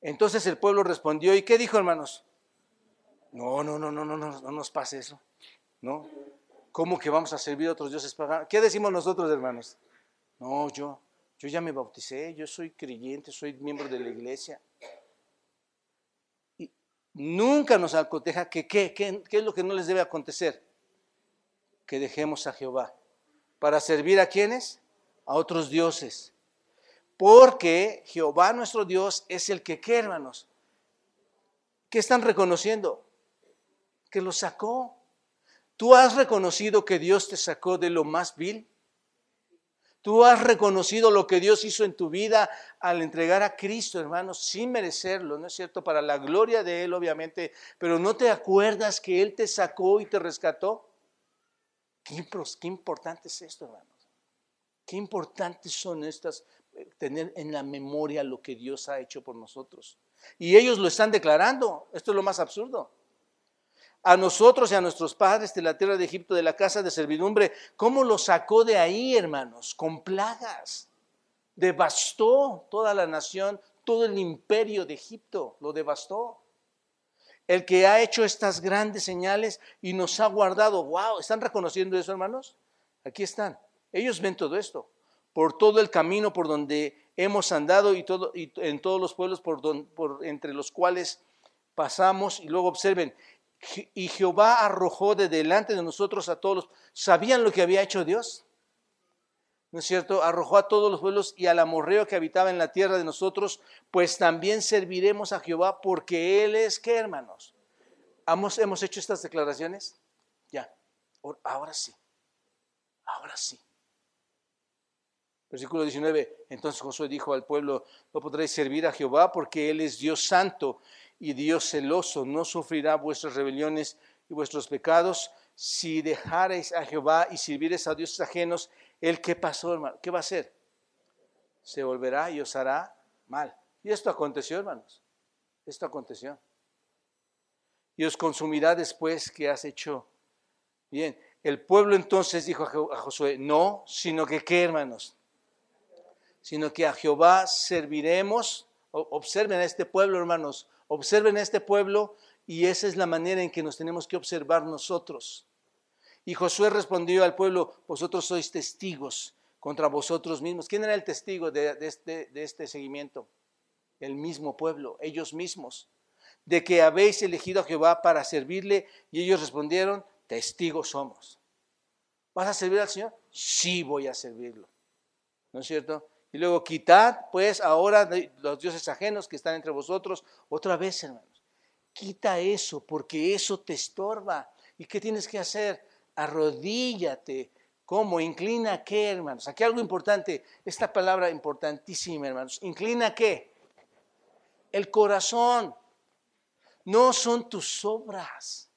Entonces el pueblo respondió, ¿y qué dijo, hermanos? No, no, no, no, no, no, no nos pase eso. ¿No? ¿Cómo que vamos a servir a otros dioses paganos? ¿Qué decimos nosotros, hermanos? No, yo, yo ya me bauticé, yo soy creyente, soy miembro de la iglesia. Y nunca nos aconteja que ¿qué, qué, qué es lo que no les debe acontecer? Que dejemos a Jehová. ¿Para servir a quienes? A otros dioses. Porque Jehová nuestro Dios es el que, ¿qué hermanos? ¿Qué están reconociendo? Que lo sacó. ¿Tú has reconocido que Dios te sacó de lo más vil? ¿Tú has reconocido lo que Dios hizo en tu vida al entregar a Cristo, hermanos, sin merecerlo, ¿no es cierto? Para la gloria de Él, obviamente, pero ¿no te acuerdas que Él te sacó y te rescató? Qué, importante es esto, hermanos. Qué importantes son estas tener en la memoria lo que Dios ha hecho por nosotros. Y ellos lo están declarando. Esto es lo más absurdo. A nosotros y a nuestros padres de la tierra de Egipto, de la casa de servidumbre, ¿cómo lo sacó de ahí, hermanos? Con plagas. Devastó toda la nación, todo el imperio de Egipto, lo devastó. El que ha hecho estas grandes señales y nos ha guardado. ¡Wow! ¿Están reconociendo eso, hermanos? Aquí están. Ellos ven todo esto por todo el camino por donde hemos andado y, todo, y en todos los pueblos por, por entre los cuales pasamos. Y luego observen, y Jehová arrojó de delante de nosotros a todos. ¿Sabían lo que había hecho Dios? ¿No es cierto? Arrojó a todos los pueblos y al amorreo que habitaba en la tierra de nosotros, pues también serviremos a Jehová porque Él es, ¿qué hermanos? ¿Hemos, hemos hecho estas declaraciones? Ya, ahora sí, ahora sí. Versículo 19, entonces Josué dijo al pueblo, no podréis servir a Jehová porque Él es Dios santo y Dios celoso, no sufrirá vuestras rebeliones y vuestros pecados. Si dejareis a Jehová y sirviereis a dioses ajenos, ¿Él qué pasó, hermano? ¿Qué va a hacer? Se volverá y os hará mal. Y esto aconteció, hermanos. Esto aconteció. Y os consumirá después que has hecho bien. El pueblo entonces dijo a Josué, no, sino que qué, hermanos, sino que a Jehová serviremos. Observen a este pueblo, hermanos, observen este pueblo y esa es la manera en que nos tenemos que observar nosotros. Y Josué respondió al pueblo, vosotros sois testigos contra vosotros mismos. ¿Quién era el testigo de, este, de este seguimiento? El mismo pueblo, ellos mismos, de que habéis elegido a Jehová para servirle. Y ellos respondieron, testigos somos. ¿Vas a servir al Señor? Sí voy a servirlo. ¿No es cierto? Y luego quitad, pues, ahora los dioses ajenos que están entre vosotros. Otra vez, hermanos, quita eso, porque eso te estorba. ¿Y qué tienes que hacer? Arrodíllate. ¿Cómo? ¿Inclina qué, hermanos? Aquí algo importante, esta palabra importantísima, hermanos. ¿Inclina qué? El corazón. No son tus obras.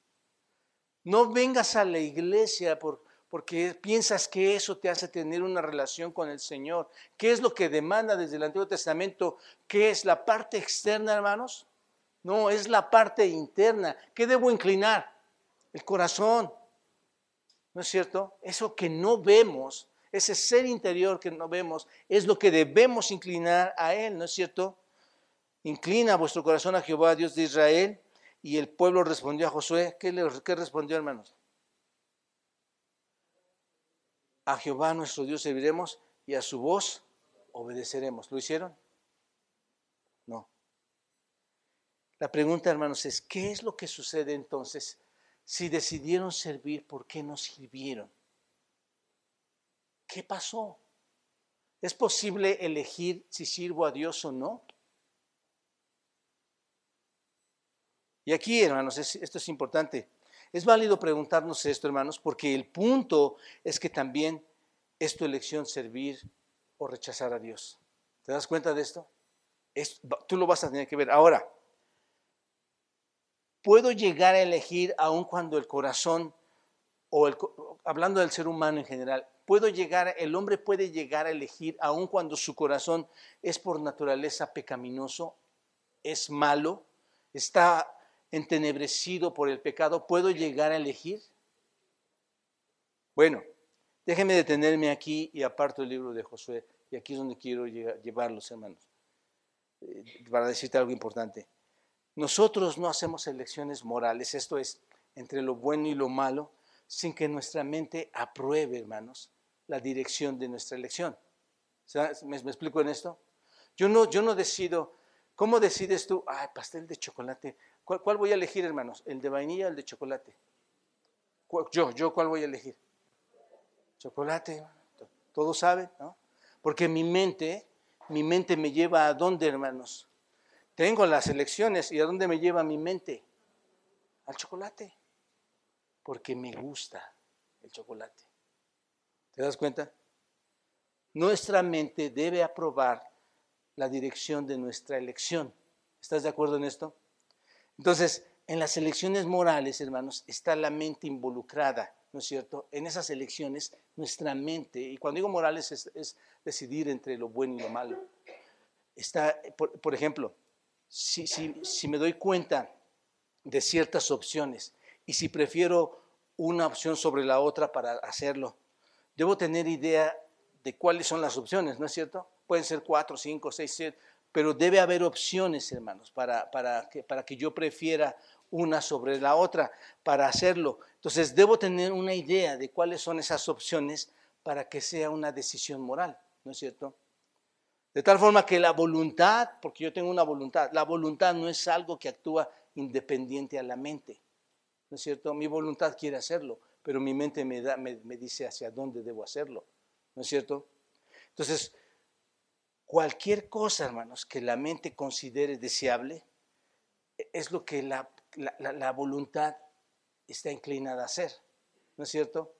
No vengas a la iglesia por, porque piensas que eso te hace tener una relación con el Señor. ¿Qué es lo que demanda desde el Antiguo Testamento? ¿Qué es la parte externa, hermanos? No, es la parte interna. ¿Qué debo inclinar? El corazón. ¿No es cierto? Eso que no vemos, ese ser interior que no vemos, es lo que debemos inclinar a Él, ¿no es cierto? Inclina vuestro corazón a Jehová, Dios de Israel. Y el pueblo respondió a Josué. ¿Qué, respondió, hermanos? A Jehová nuestro Dios serviremos y a su voz obedeceremos. ¿Lo hicieron? No. La pregunta, hermanos, es, ¿qué es lo que sucede entonces? Si decidieron servir, ¿por qué no sirvieron? ¿Qué pasó? ¿Es posible elegir si sirvo a Dios o no? Y aquí, hermanos, esto es importante. Es válido preguntarnos esto, hermanos, porque el punto es que también es tu elección servir o rechazar a Dios. ¿Te das cuenta de esto? tú lo vas a tener que ver. Ahora, puedo llegar a elegir aun cuando el corazón, o el, hablando del ser humano en general, puedo llegar, el hombre puede llegar a elegir aun cuando su corazón es por naturaleza pecaminoso, es malo, está entenebrecido por el pecado, ¿puedo llegar a elegir? Bueno, déjenme detenerme aquí y aparto el libro de Josué, y aquí es donde quiero llevarlos, hermanos. eh, para decirte algo importante. Nosotros no hacemos elecciones morales, esto es, entre lo bueno y lo malo, sin que nuestra mente apruebe, hermanos, la dirección de nuestra elección. ¿Me, explico en esto? Yo no, yo no decido, ¿cómo decides tú? Ay, pastel de chocolate. ¿Cuál, voy a elegir, hermanos? ¿El de vainilla o el de chocolate? Yo, yo, ¿cuál voy a elegir? Chocolate. Todos saben, ¿no? Porque mi mente, mi mente me lleva a dónde, hermanos? Tengo las elecciones y a dónde me lleva mi mente? Al chocolate. Porque me gusta el chocolate. ¿Te das cuenta? Nuestra mente debe aprobar la dirección de nuestra elección. ¿Estás de acuerdo en esto? Entonces, en las elecciones morales, hermanos, está la mente involucrada, ¿no es cierto? En esas elecciones, nuestra mente, y cuando digo morales es, decidir entre lo bueno y lo malo. Está, por, ejemplo, si, si me doy cuenta de ciertas opciones y si prefiero una opción sobre la otra para hacerlo, debo tener idea de cuáles son las opciones, ¿no es cierto? Pueden ser cuatro, cinco, seis, siete, pero debe haber opciones, hermanos, para, para, que, para que yo prefiera una sobre la otra para hacerlo. Entonces, debo tener una idea de cuáles son esas opciones para que sea una decisión moral, ¿no es cierto? De tal forma que la voluntad, porque yo tengo una voluntad, la voluntad no es algo que actúa independiente a la mente, ¿no es cierto? Mi voluntad quiere hacerlo, pero mi mente me, da, me, me dice hacia dónde debo hacerlo. ¿no es cierto? Entonces, cualquier cosa, hermanos, que la mente considere deseable, es lo que la, voluntad está inclinada a hacer, ¿no es cierto?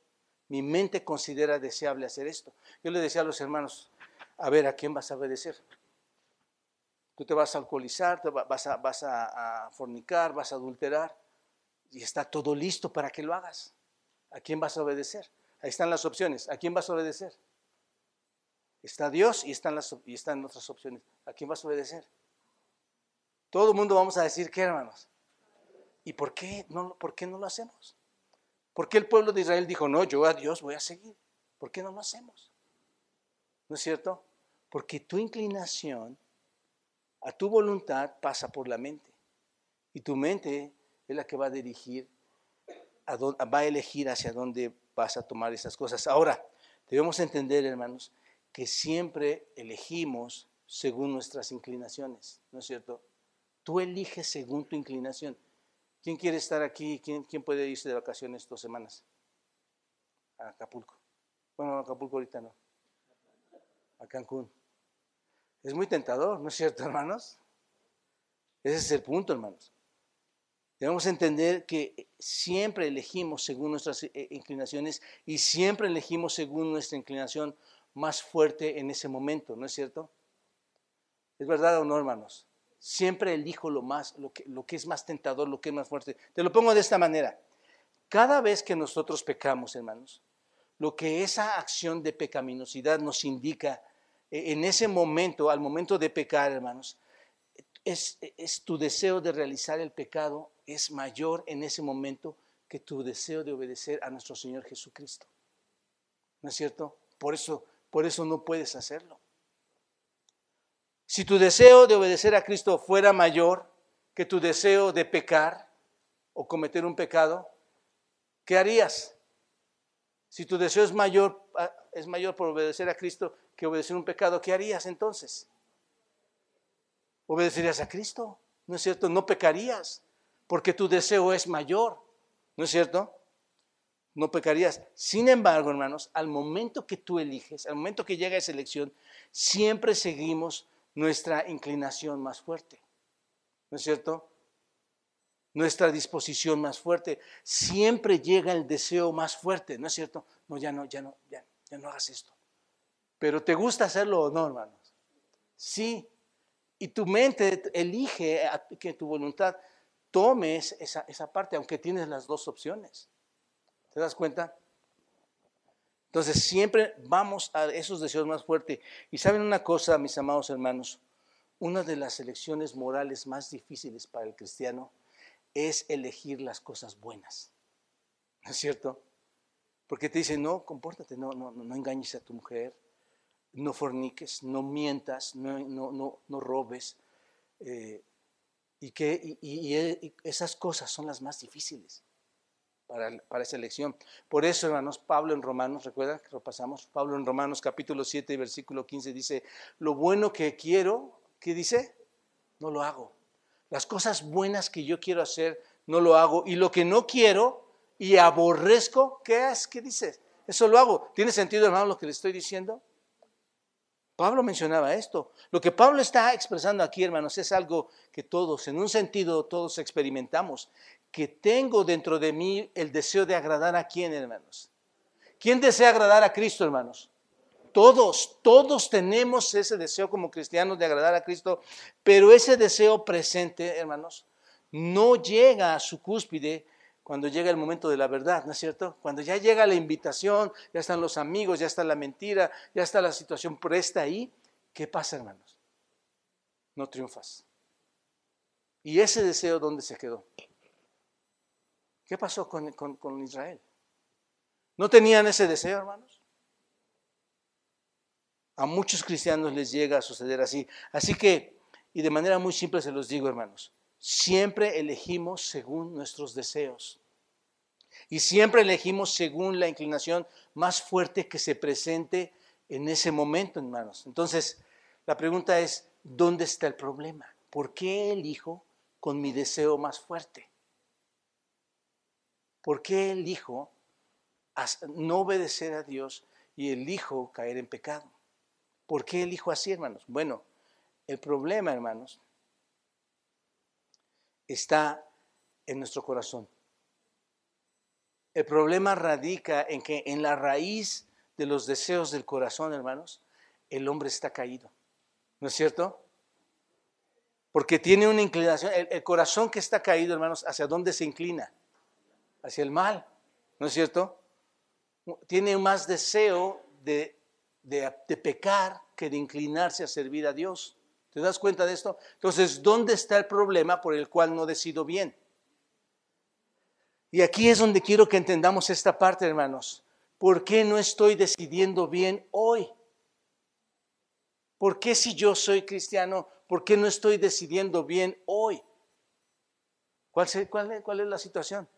Mi mente considera deseable hacer esto. Yo le decía a los hermanos, a ver, ¿a quién vas a obedecer? Tú te vas a alcoholizar, vas, a, vas a, fornicar, vas a adulterar, y está todo listo para que lo hagas. ¿A quién vas a obedecer? Ahí están las opciones. ¿A quién vas a obedecer? Está Dios y están, las, y están otras opciones. ¿A quién vas a obedecer? Todo el mundo vamos a decir qué, hermanos. ¿Y por qué, no, por qué no lo hacemos? ¿Por qué el pueblo de Israel dijo, no, yo a Dios voy a seguir? ¿Por qué no lo hacemos? ¿No es cierto? Porque tu inclinación a tu voluntad pasa por la mente. Y tu mente es la que va a dirigir, va a elegir hacia dónde vas a tomar esas cosas. Ahora, debemos entender, hermanos, que siempre elegimos según nuestras inclinaciones, ¿no es cierto? Tú eliges según tu inclinación. ¿Quién quiere estar aquí? ¿Quién, quién puede irse de vacaciones dos semanas? A Acapulco. Bueno, a Acapulco ahorita no. A Cancún. Es muy tentador, ¿no es cierto, hermanos? Ese es el punto, hermanos. Debemos entender que siempre elegimos según nuestras eh, inclinaciones y siempre elegimos según nuestra inclinación más fuerte en ese momento, ¿no es cierto? ¿Es verdad o no, hermanos? Siempre elijo lo más, lo que, es más tentador, lo que es más fuerte. Te lo pongo de esta manera. Cada vez que nosotros pecamos, hermanos, lo que esa acción de pecaminosidad nos indica eh, en ese momento, al momento de pecar, hermanos, es, tu deseo de realizar el pecado es mayor en ese momento que tu deseo de obedecer a nuestro Señor Jesucristo. ¿No es cierto? Por eso, por eso no puedes hacerlo. Si tu deseo de obedecer a Cristo fuera mayor que tu deseo de pecar o cometer un pecado, ¿qué harías? Si tu deseo es mayor, ah, es mayor por obedecer a Cristo que obedecer un pecado, ¿qué harías entonces? Obedecerías a Cristo, ¿no es cierto? No pecarías porque tu deseo es mayor, ¿no es cierto? No pecarías. Sin embargo, hermanos, al momento que tú eliges, al momento que llega esa elección, siempre seguimos nuestra inclinación más fuerte, ¿no es cierto? Nuestra disposición más fuerte. Siempre llega el deseo más fuerte, ¿no es cierto? No, ya no, ya no, ya, ya no hagas esto. Pero ¿te gusta hacerlo o no, hermanos? Sí. Y tu mente elige que tu voluntad tomes esa, esa parte, aunque tienes las dos opciones. ¿Te das cuenta? Entonces siempre vamos a esos deseos más fuertes. Y saben una cosa, mis amados hermanos, una de las elecciones morales más difíciles para el cristiano es elegir las cosas buenas. ¿No es cierto? Porque te dicen, no, compórtate, no, no, no engañes a tu mujer, no forniques, no mientas, no, no, no, no robes, Eh, y, que, y, esas cosas son las más difíciles para, esa elección. Por eso, hermanos, Pablo en Romanos, recuerda que lo pasamos, Pablo en Romanos capítulo 7, versículo 15 dice, lo bueno que quiero, ¿qué dice? No lo hago. Las cosas buenas que yo quiero hacer, no lo hago. Y lo que no quiero y aborrezco, ¿qué es? ¿Qué dices? Eso lo hago. ¿Tiene sentido, hermano, lo que le estoy diciendo? Pablo mencionaba esto. Lo que Pablo está expresando aquí, hermanos, es algo que todos, en un sentido, todos experimentamos. Que tengo dentro de mí el deseo de agradar a quién, hermanos. ¿Quién desea agradar a Cristo, hermanos? Todos, todos tenemos ese deseo como cristianos de agradar a Cristo, pero ese deseo presente, hermanos, no llega a su cúspide cuando llega el momento de la verdad, ¿no es cierto? Cuando ya llega la invitación, ya están los amigos, ya está la mentira, ya está la situación presta ahí, ¿qué pasa, hermanos? No triunfas. ¿Y ese deseo dónde se quedó? ¿Qué pasó con, Israel? ¿No tenían ese deseo, hermanos? A muchos cristianos les llega a suceder así. Así que, y de manera muy simple se los digo, hermanos, siempre elegimos según nuestros deseos. Y siempre elegimos según la inclinación más fuerte que se presente en ese momento, hermanos. Entonces, la pregunta es, ¿dónde está el problema? ¿Por qué elijo con mi deseo más fuerte? ¿Por qué elijo no obedecer a Dios y elijo caer en pecado? ¿Por qué elijo así, hermanos? Bueno, el problema, hermanos, está en nuestro corazón. El problema radica en que en la raíz de los deseos del corazón, hermanos, el hombre está caído. ¿No es cierto? Porque tiene una inclinación, el, corazón que está caído, hermanos, ¿hacia dónde se inclina? Hacia el mal. ¿No es cierto? Tiene más deseo de, de pecar que de inclinarse a servir a Dios. ¿Te das cuenta de esto? Entonces, ¿dónde está el problema por el cual no decido bien? Y aquí es donde quiero que entendamos esta parte, hermanos. ¿Por qué no estoy decidiendo bien hoy? ¿Por qué si yo soy cristiano, por qué no estoy decidiendo bien hoy? ¿Cuál, cuál, cuál es la situación?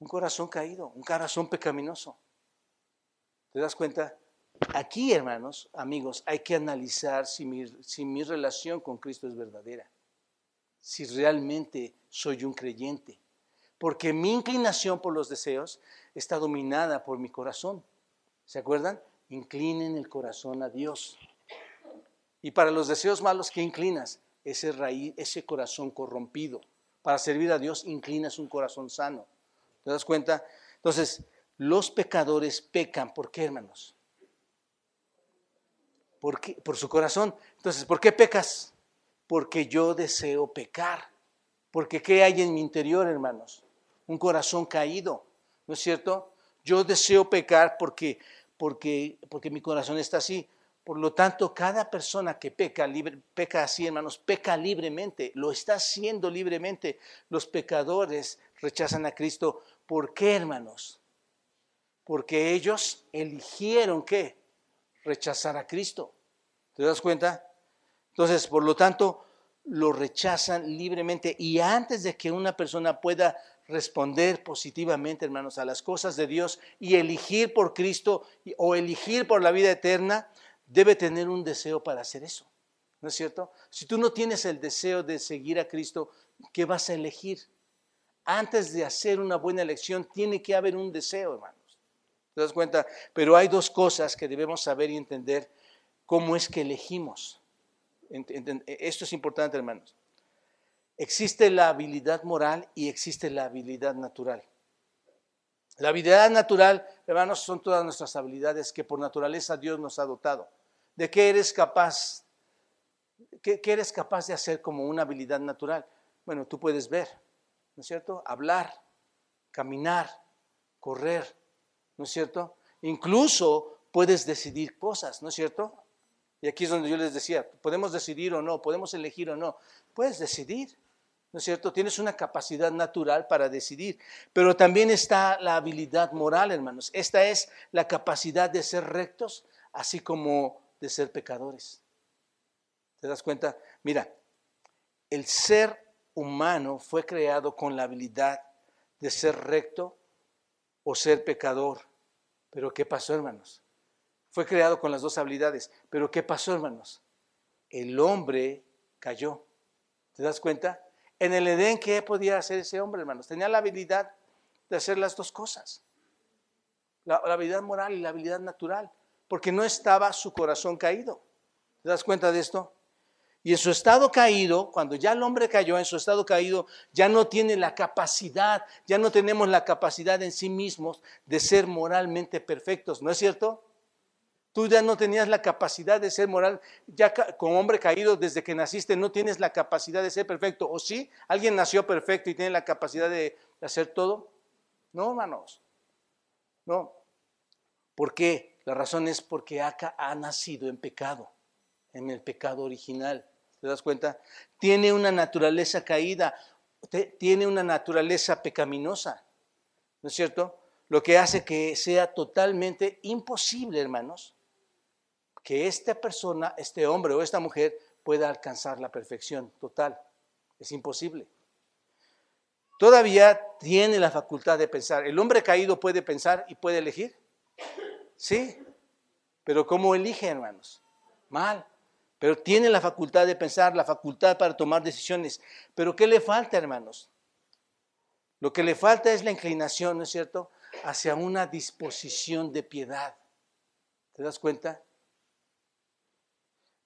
Un corazón caído, un corazón pecaminoso. ¿Te das cuenta? Aquí, hermanos, amigos, hay que analizar si mi, relación con Cristo es verdadera, si realmente soy un creyente, porque mi inclinación por los deseos está dominada por mi corazón. ¿Se acuerdan? Inclinen el corazón a Dios. Y para los deseos malos, ¿qué inclinas? Ese raíz, ese corazón corrompido. Para servir a Dios, inclinas un corazón sano. ¿Te das cuenta? Entonces, los pecadores pecan. ¿Por qué, hermanos? ¿Por, por su corazón. Entonces, ¿por qué pecas? Porque yo deseo pecar. Porque ¿qué hay en mi interior, hermanos? Un corazón caído, ¿no es cierto? Yo deseo pecar porque, porque, porque mi corazón está así. Por lo tanto, cada persona que peca, libre, peca así, hermanos, peca libremente, lo está haciendo libremente. Los pecadores rechazan a Cristo. ¿Por qué, hermanos? Porque ellos eligieron qué? rechazar a Cristo. ¿Te das cuenta? Entonces, por lo tanto, lo rechazan libremente y antes de que una persona pueda responder positivamente, hermanos, a las cosas de Dios y elegir por Cristo o elegir por la vida eterna, debe tener un deseo para hacer eso. ¿No es cierto? Si tú no tienes el deseo de seguir a Cristo, ¿qué vas a elegir? Antes de hacer una buena elección, tiene que haber un deseo, hermano. ¿Te das cuenta? Pero hay dos cosas que debemos saber y entender cómo es que elegimos. Esto es importante, hermanos. Existe la habilidad moral y existe la habilidad natural. La habilidad natural, hermanos, son todas nuestras habilidades que por naturaleza Dios nos ha dotado. ¿De qué eres capaz? ¿Qué, qué eres capaz de hacer como una habilidad natural? Bueno, tú puedes ver, ¿no es cierto? Hablar, caminar, correr, ¿no es cierto? Incluso puedes decidir cosas, ¿no es cierto? Y aquí es donde yo les decía, podemos decidir o no, podemos elegir o no. Puedes decidir, ¿no es cierto? Tienes una capacidad natural para decidir, pero también está la habilidad moral, hermanos. Esta es la capacidad de ser rectos, así como de ser pecadores. ¿Te das cuenta? Mira, el ser humano fue creado con la habilidad de ser recto o ser pecador. Pero ¿qué pasó, hermanos? Fue creado con las dos habilidades. Pero ¿qué pasó, hermanos? El hombre cayó. ¿Te das cuenta? En el Edén, ¿qué podía hacer ese hombre, hermanos? Tenía la habilidad de hacer las dos cosas. La, la, habilidad moral y la habilidad natural. Porque no estaba su corazón caído. ¿Te das cuenta de esto? Y en su estado caído, cuando ya el hombre cayó en su estado caído, ya no tiene la capacidad, ya no tenemos la capacidad en sí mismos de ser moralmente perfectos, ¿no es cierto? Tú ya no tenías la capacidad de ser moral, ya como hombre caído desde que naciste no tienes la capacidad de ser perfecto, ¿o sí? ¿Alguien nació perfecto y tiene la capacidad de hacer todo? No, hermanos, no. ¿Por qué? La razón es porque Aca ha nacido en pecado en el pecado original. ¿Te das cuenta? Tiene una naturaleza caída, tiene una naturaleza pecaminosa, ¿no es cierto? Lo que hace que sea totalmente imposible, hermanos, que esta persona, este hombre o esta mujer pueda alcanzar la perfección total. Es imposible. Todavía tiene la facultad de pensar. ¿El hombre caído puede pensar y puede elegir? Sí, pero ¿cómo elige, hermanos? Mal pero tiene la facultad de pensar, la facultad para tomar decisiones. Pero ¿qué le falta, hermanos? Lo que le falta es la inclinación, ¿no es cierto?, hacia una disposición de piedad. ¿Te das cuenta?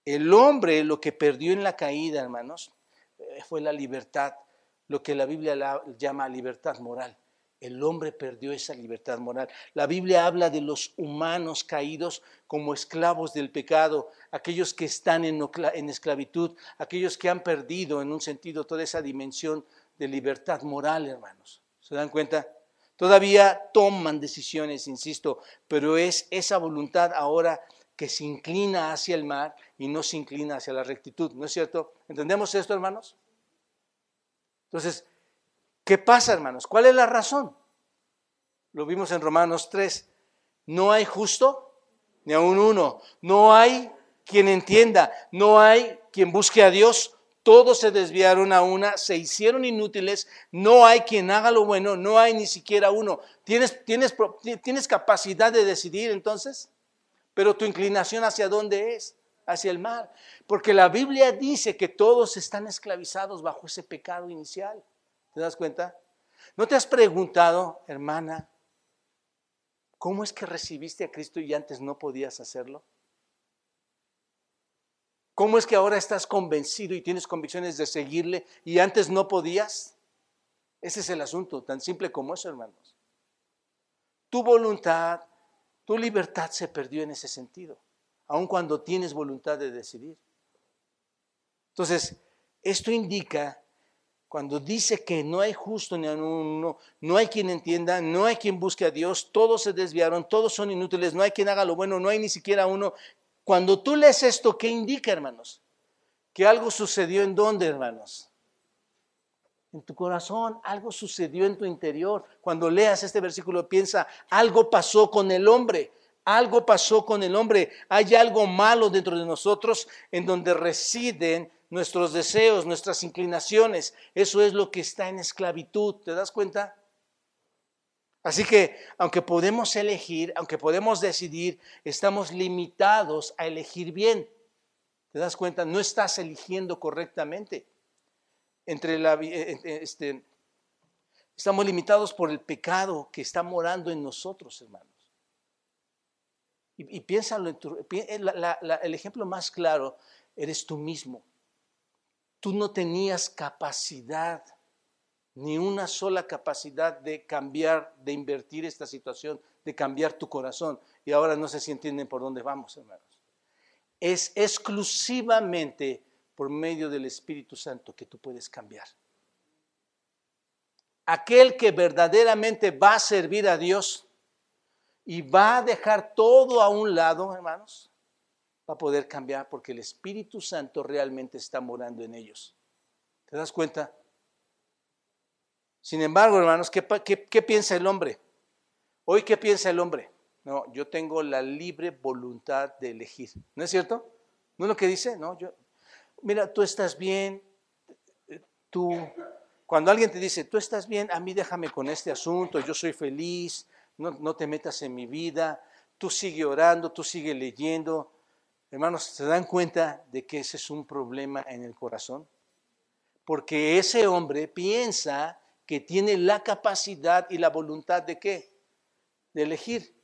El hombre lo que perdió en la caída, hermanos, eh, fue la libertad, lo que la Biblia llama libertad moral. El hombre perdió esa libertad moral. La Biblia habla de los humanos caídos como esclavos del pecado, aquellos que están en, esclavitud, aquellos que han perdido en un sentido toda esa dimensión de libertad moral, hermanos. ¿Se dan cuenta? Todavía toman decisiones, insisto, pero es esa voluntad ahora que se inclina hacia el mar y no se inclina hacia la rectitud, ¿no es cierto? ¿Entendemos esto, hermanos? Entonces, ¿Qué pasa, hermanos? ¿Cuál es la razón? Lo vimos en Romanos 3. No hay justo ni aún uno. No hay quien entienda. No hay quien busque a Dios. Todos se desviaron a una, se hicieron inútiles. No hay quien haga lo bueno. No hay ni siquiera uno. ¿Tienes, tienes, tienes capacidad de decidir entonces? Pero tu inclinación hacia dónde es? Hacia el mal. Porque la Biblia dice que todos están esclavizados bajo ese pecado inicial. ¿Te das cuenta? ¿No te has preguntado, hermana, cómo es que recibiste a Cristo y antes no podías hacerlo? ¿Cómo es que ahora estás convencido y tienes convicciones de seguirle y antes no podías? Ese es el asunto, tan simple como eso, hermanos. Tu voluntad, tu libertad se perdió en ese sentido, aun cuando tienes voluntad de decidir. Entonces, esto indica cuando dice que no hay justo ni uno, no hay quien entienda, no hay quien busque a Dios, todos se desviaron, todos son inútiles, no hay quien haga lo bueno, no hay ni siquiera uno. Cuando tú lees esto, ¿qué indica, hermanos? Que algo sucedió en dónde, hermanos? En tu corazón, algo sucedió en tu interior. Cuando leas este versículo, piensa, algo pasó con el hombre. Algo pasó con el hombre. Hay algo malo dentro de nosotros en donde residen nuestros deseos, nuestras inclinaciones. Eso es lo que está en esclavitud. ¿Te das cuenta? Así que, aunque podemos elegir, aunque podemos decidir, estamos limitados a elegir bien. ¿Te das cuenta? No estás eligiendo correctamente. Entre la, eh, eh, este, estamos limitados por el pecado que está morando en nosotros, hermanos. Y, piénsalo, el ejemplo más claro eres tú mismo tú no tenías capacidad, ni una sola capacidad de cambiar, de invertir esta situación, de cambiar tu corazón. Y ahora no sé si entienden por dónde vamos, hermanos. Es exclusivamente por medio del Espíritu Santo que tú puedes cambiar. Aquel que verdaderamente va a servir a Dios y va a dejar todo a un lado, hermanos, va a poder cambiar porque el Espíritu Santo realmente está morando en ellos. ¿Te das cuenta? Sin embargo, hermanos, ¿qué, piensa el hombre? Hoy, ¿qué piensa el hombre? No, yo tengo la libre voluntad de elegir. ¿No es cierto? ¿No es lo que dice? No, yo. mira, tú estás bien, tú, cuando alguien te dice, tú estás bien, a mí déjame con este asunto, yo soy feliz, no, no te metas en mi vida, tú sigue orando, tú sigue leyendo. Hermanos, ¿se dan cuenta de que ese es un problema en el corazón? Porque ese hombre piensa que tiene la capacidad y la voluntad de qué? De elegir,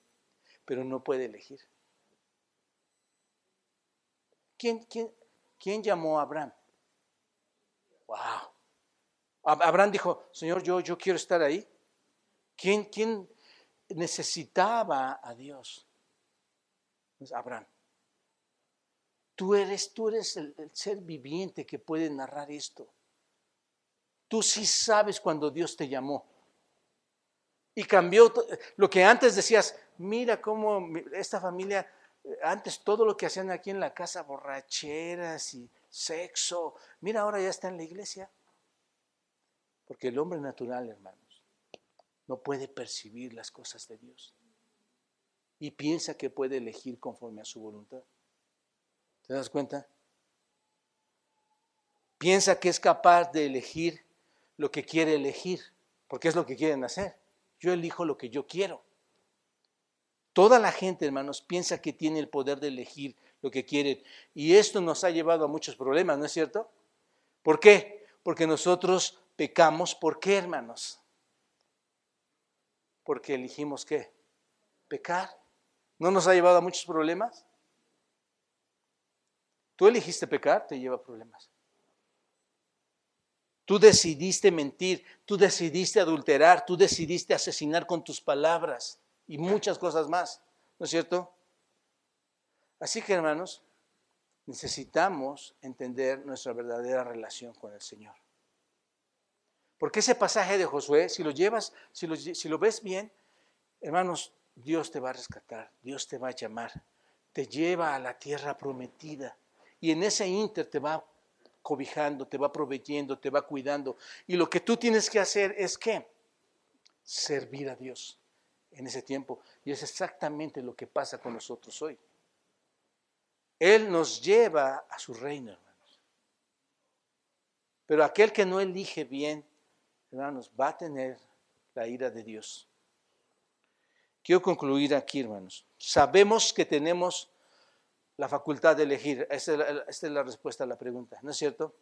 pero no puede elegir. ¿Quién, quién, quién llamó a Abraham? ¡Wow! Abraham dijo, Señor, yo, yo quiero estar ahí. ¿Quién, quién necesitaba a Dios? Pues Abraham. Tú eres, tú eres el, ser viviente que puede narrar esto. Tú sí sabes cuando Dios te llamó. Y cambió lo que antes decías, mira cómo esta familia, antes todo lo que hacían aquí en la casa, borracheras y sexo, mira ahora ya está en la iglesia. Porque el hombre natural, hermanos, no puede percibir las cosas de Dios. Y piensa que puede elegir conforme a su voluntad. ¿Te das cuenta? Piensa que es capaz de elegir lo que quiere elegir, porque es lo que quieren hacer. Yo elijo lo que yo quiero. Toda la gente, hermanos, piensa que tiene el poder de elegir lo que quieren. Y esto nos ha llevado a muchos problemas, ¿no es cierto? ¿Por qué? Porque nosotros pecamos. ¿Por qué, hermanos? Porque elegimos qué? Pecar. ¿No nos ha llevado a muchos problemas? Tú elegiste pecar, te lleva problemas. Tú decidiste mentir, tú decidiste adulterar, tú decidiste asesinar con tus palabras y muchas cosas más, ¿no es cierto? Así que hermanos, necesitamos entender nuestra verdadera relación con el Señor. Porque ese pasaje de Josué, si lo llevas, si lo, si lo ves bien, hermanos, Dios te va a rescatar, Dios te va a llamar, te lleva a la tierra prometida y en ese inter te va cobijando, te va proveyendo, te va cuidando. Y lo que tú tienes que hacer es que servir a Dios en ese tiempo. Y es exactamente lo que pasa con nosotros hoy. Él nos lleva a su reino, hermanos. Pero aquel que no elige bien, hermanos, va a tener la ira de Dios. Quiero concluir aquí, hermanos. Sabemos que tenemos la facultad de elegir. Esta es la, respuesta a la pregunta, ¿no es cierto?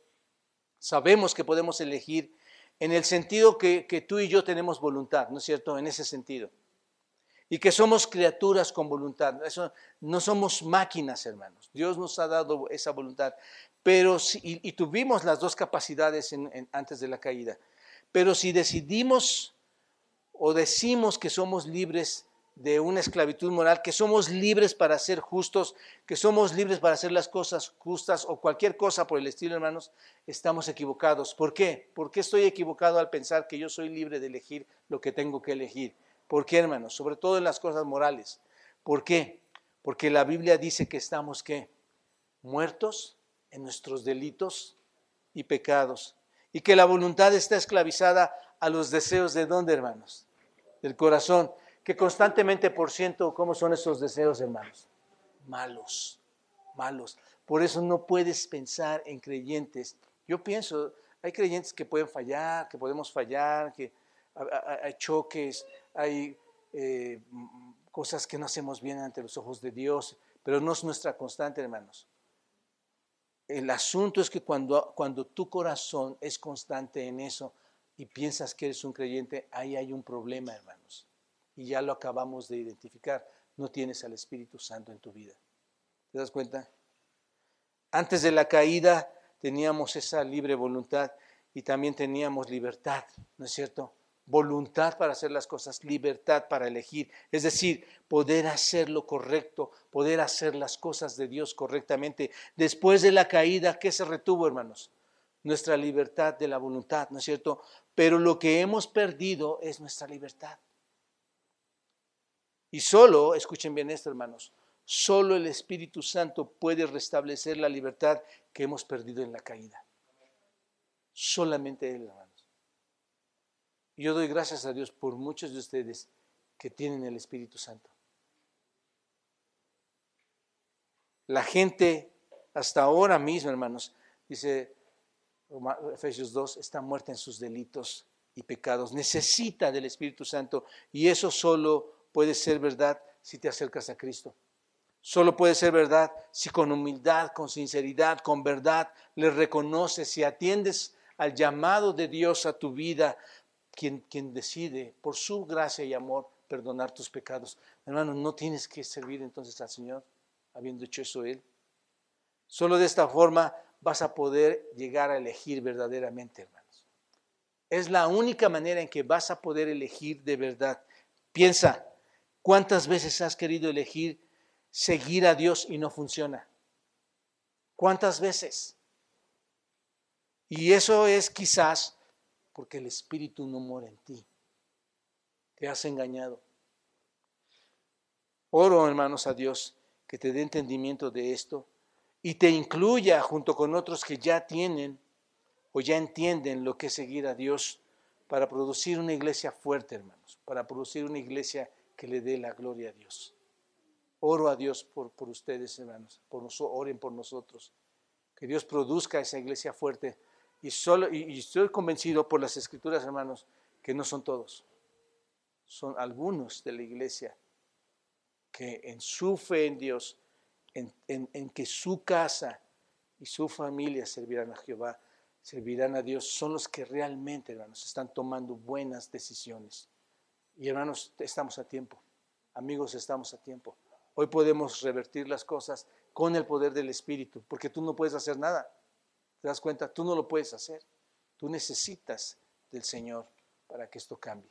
Sabemos que podemos elegir en el sentido que, tú y yo tenemos voluntad, ¿no es cierto? En ese sentido. Y que somos criaturas con voluntad. Eso, no somos máquinas, hermanos. Dios nos ha dado esa voluntad. Pero y, tuvimos las dos capacidades antes de la caída. Pero si decidimos o decimos que somos libres de una esclavitud moral, que somos libres para ser justos, que somos libres para hacer las cosas justas o cualquier cosa por el estilo, hermanos, estamos equivocados. ¿Por qué? ¿Por qué estoy equivocado al pensar que yo soy libre de elegir lo que tengo que elegir? ¿Por qué, hermanos? Sobre todo en las cosas morales. ¿Por qué? Porque la Biblia dice que estamos qué? Muertos en nuestros delitos y pecados. Y que la voluntad está esclavizada a los deseos de dónde, hermanos? Del corazón que constantemente, por ciento, ¿cómo son esos deseos, hermanos? Malos, malos. Por eso no puedes pensar en creyentes. Yo pienso, hay creyentes que pueden fallar, que podemos fallar, que hay choques, hay eh, cosas que no hacemos bien ante los ojos de Dios, pero no es nuestra constante, hermanos. El asunto es que cuando, cuando tu corazón es constante en eso y piensas que eres un creyente, ahí hay un problema, hermanos y ya lo acabamos de identificar. No tienes al Espíritu Santo en tu vida. ¿Te das cuenta? Antes de la caída teníamos esa libre voluntad y también teníamos libertad, ¿no es cierto? Voluntad para hacer las cosas, libertad para elegir, es decir, poder hacer lo correcto, poder hacer las cosas de Dios correctamente. Después de la caída, ¿qué se retuvo, hermanos? Nuestra libertad de la voluntad, ¿no es cierto? Pero lo que hemos perdido es nuestra libertad. Y solo, escuchen bien esto hermanos, solo el Espíritu Santo puede restablecer la libertad que hemos perdido en la caída. Solamente Él, hermanos. Yo doy gracias a Dios por muchos de ustedes que tienen el Espíritu Santo. La gente hasta ahora mismo, hermanos, dice Efesios 2, está muerta en sus delitos y pecados. Necesita del Espíritu Santo y eso solo puede ser verdad si te acercas a Cristo. Solo puede ser verdad si con humildad, con sinceridad, con verdad le reconoces, si atiendes al llamado de Dios a tu vida, quien, quien decide por su gracia y amor perdonar tus pecados. Hermano, no tienes que servir entonces al Señor habiendo hecho eso Él. Solo de esta forma vas a poder llegar a elegir verdaderamente, hermanos. Es la única manera en que vas a poder elegir de verdad. Piensa, ¿cuántas veces has querido elegir seguir a Dios y no funciona? ¿Cuántas veces? Y eso es quizás porque el Espíritu no mora en ti. Te has engañado. Oro, hermanos, a Dios que te dé entendimiento de esto y te incluya junto con otros que ya tienen o ya entienden lo que es seguir a Dios para producir una iglesia fuerte, hermanos, para producir una iglesia que le dé la gloria a Dios. Oro a Dios por, por ustedes, hermanos, por oren por nosotros, que Dios produzca esa iglesia fuerte. Y, solo, y estoy convencido por las escrituras, hermanos, que no son todos, son algunos de la iglesia que en su fe en Dios, en, que su casa y su familia servirán a Jehová, servirán a Dios, son los que realmente, hermanos, están tomando buenas decisiones. Y hermanos, estamos a tiempo. Amigos, estamos a tiempo. Hoy podemos revertir las cosas con el poder del Espíritu, porque tú no puedes hacer nada. ¿Te das cuenta? Tú no lo puedes hacer. Tú necesitas del Señor para que esto cambie.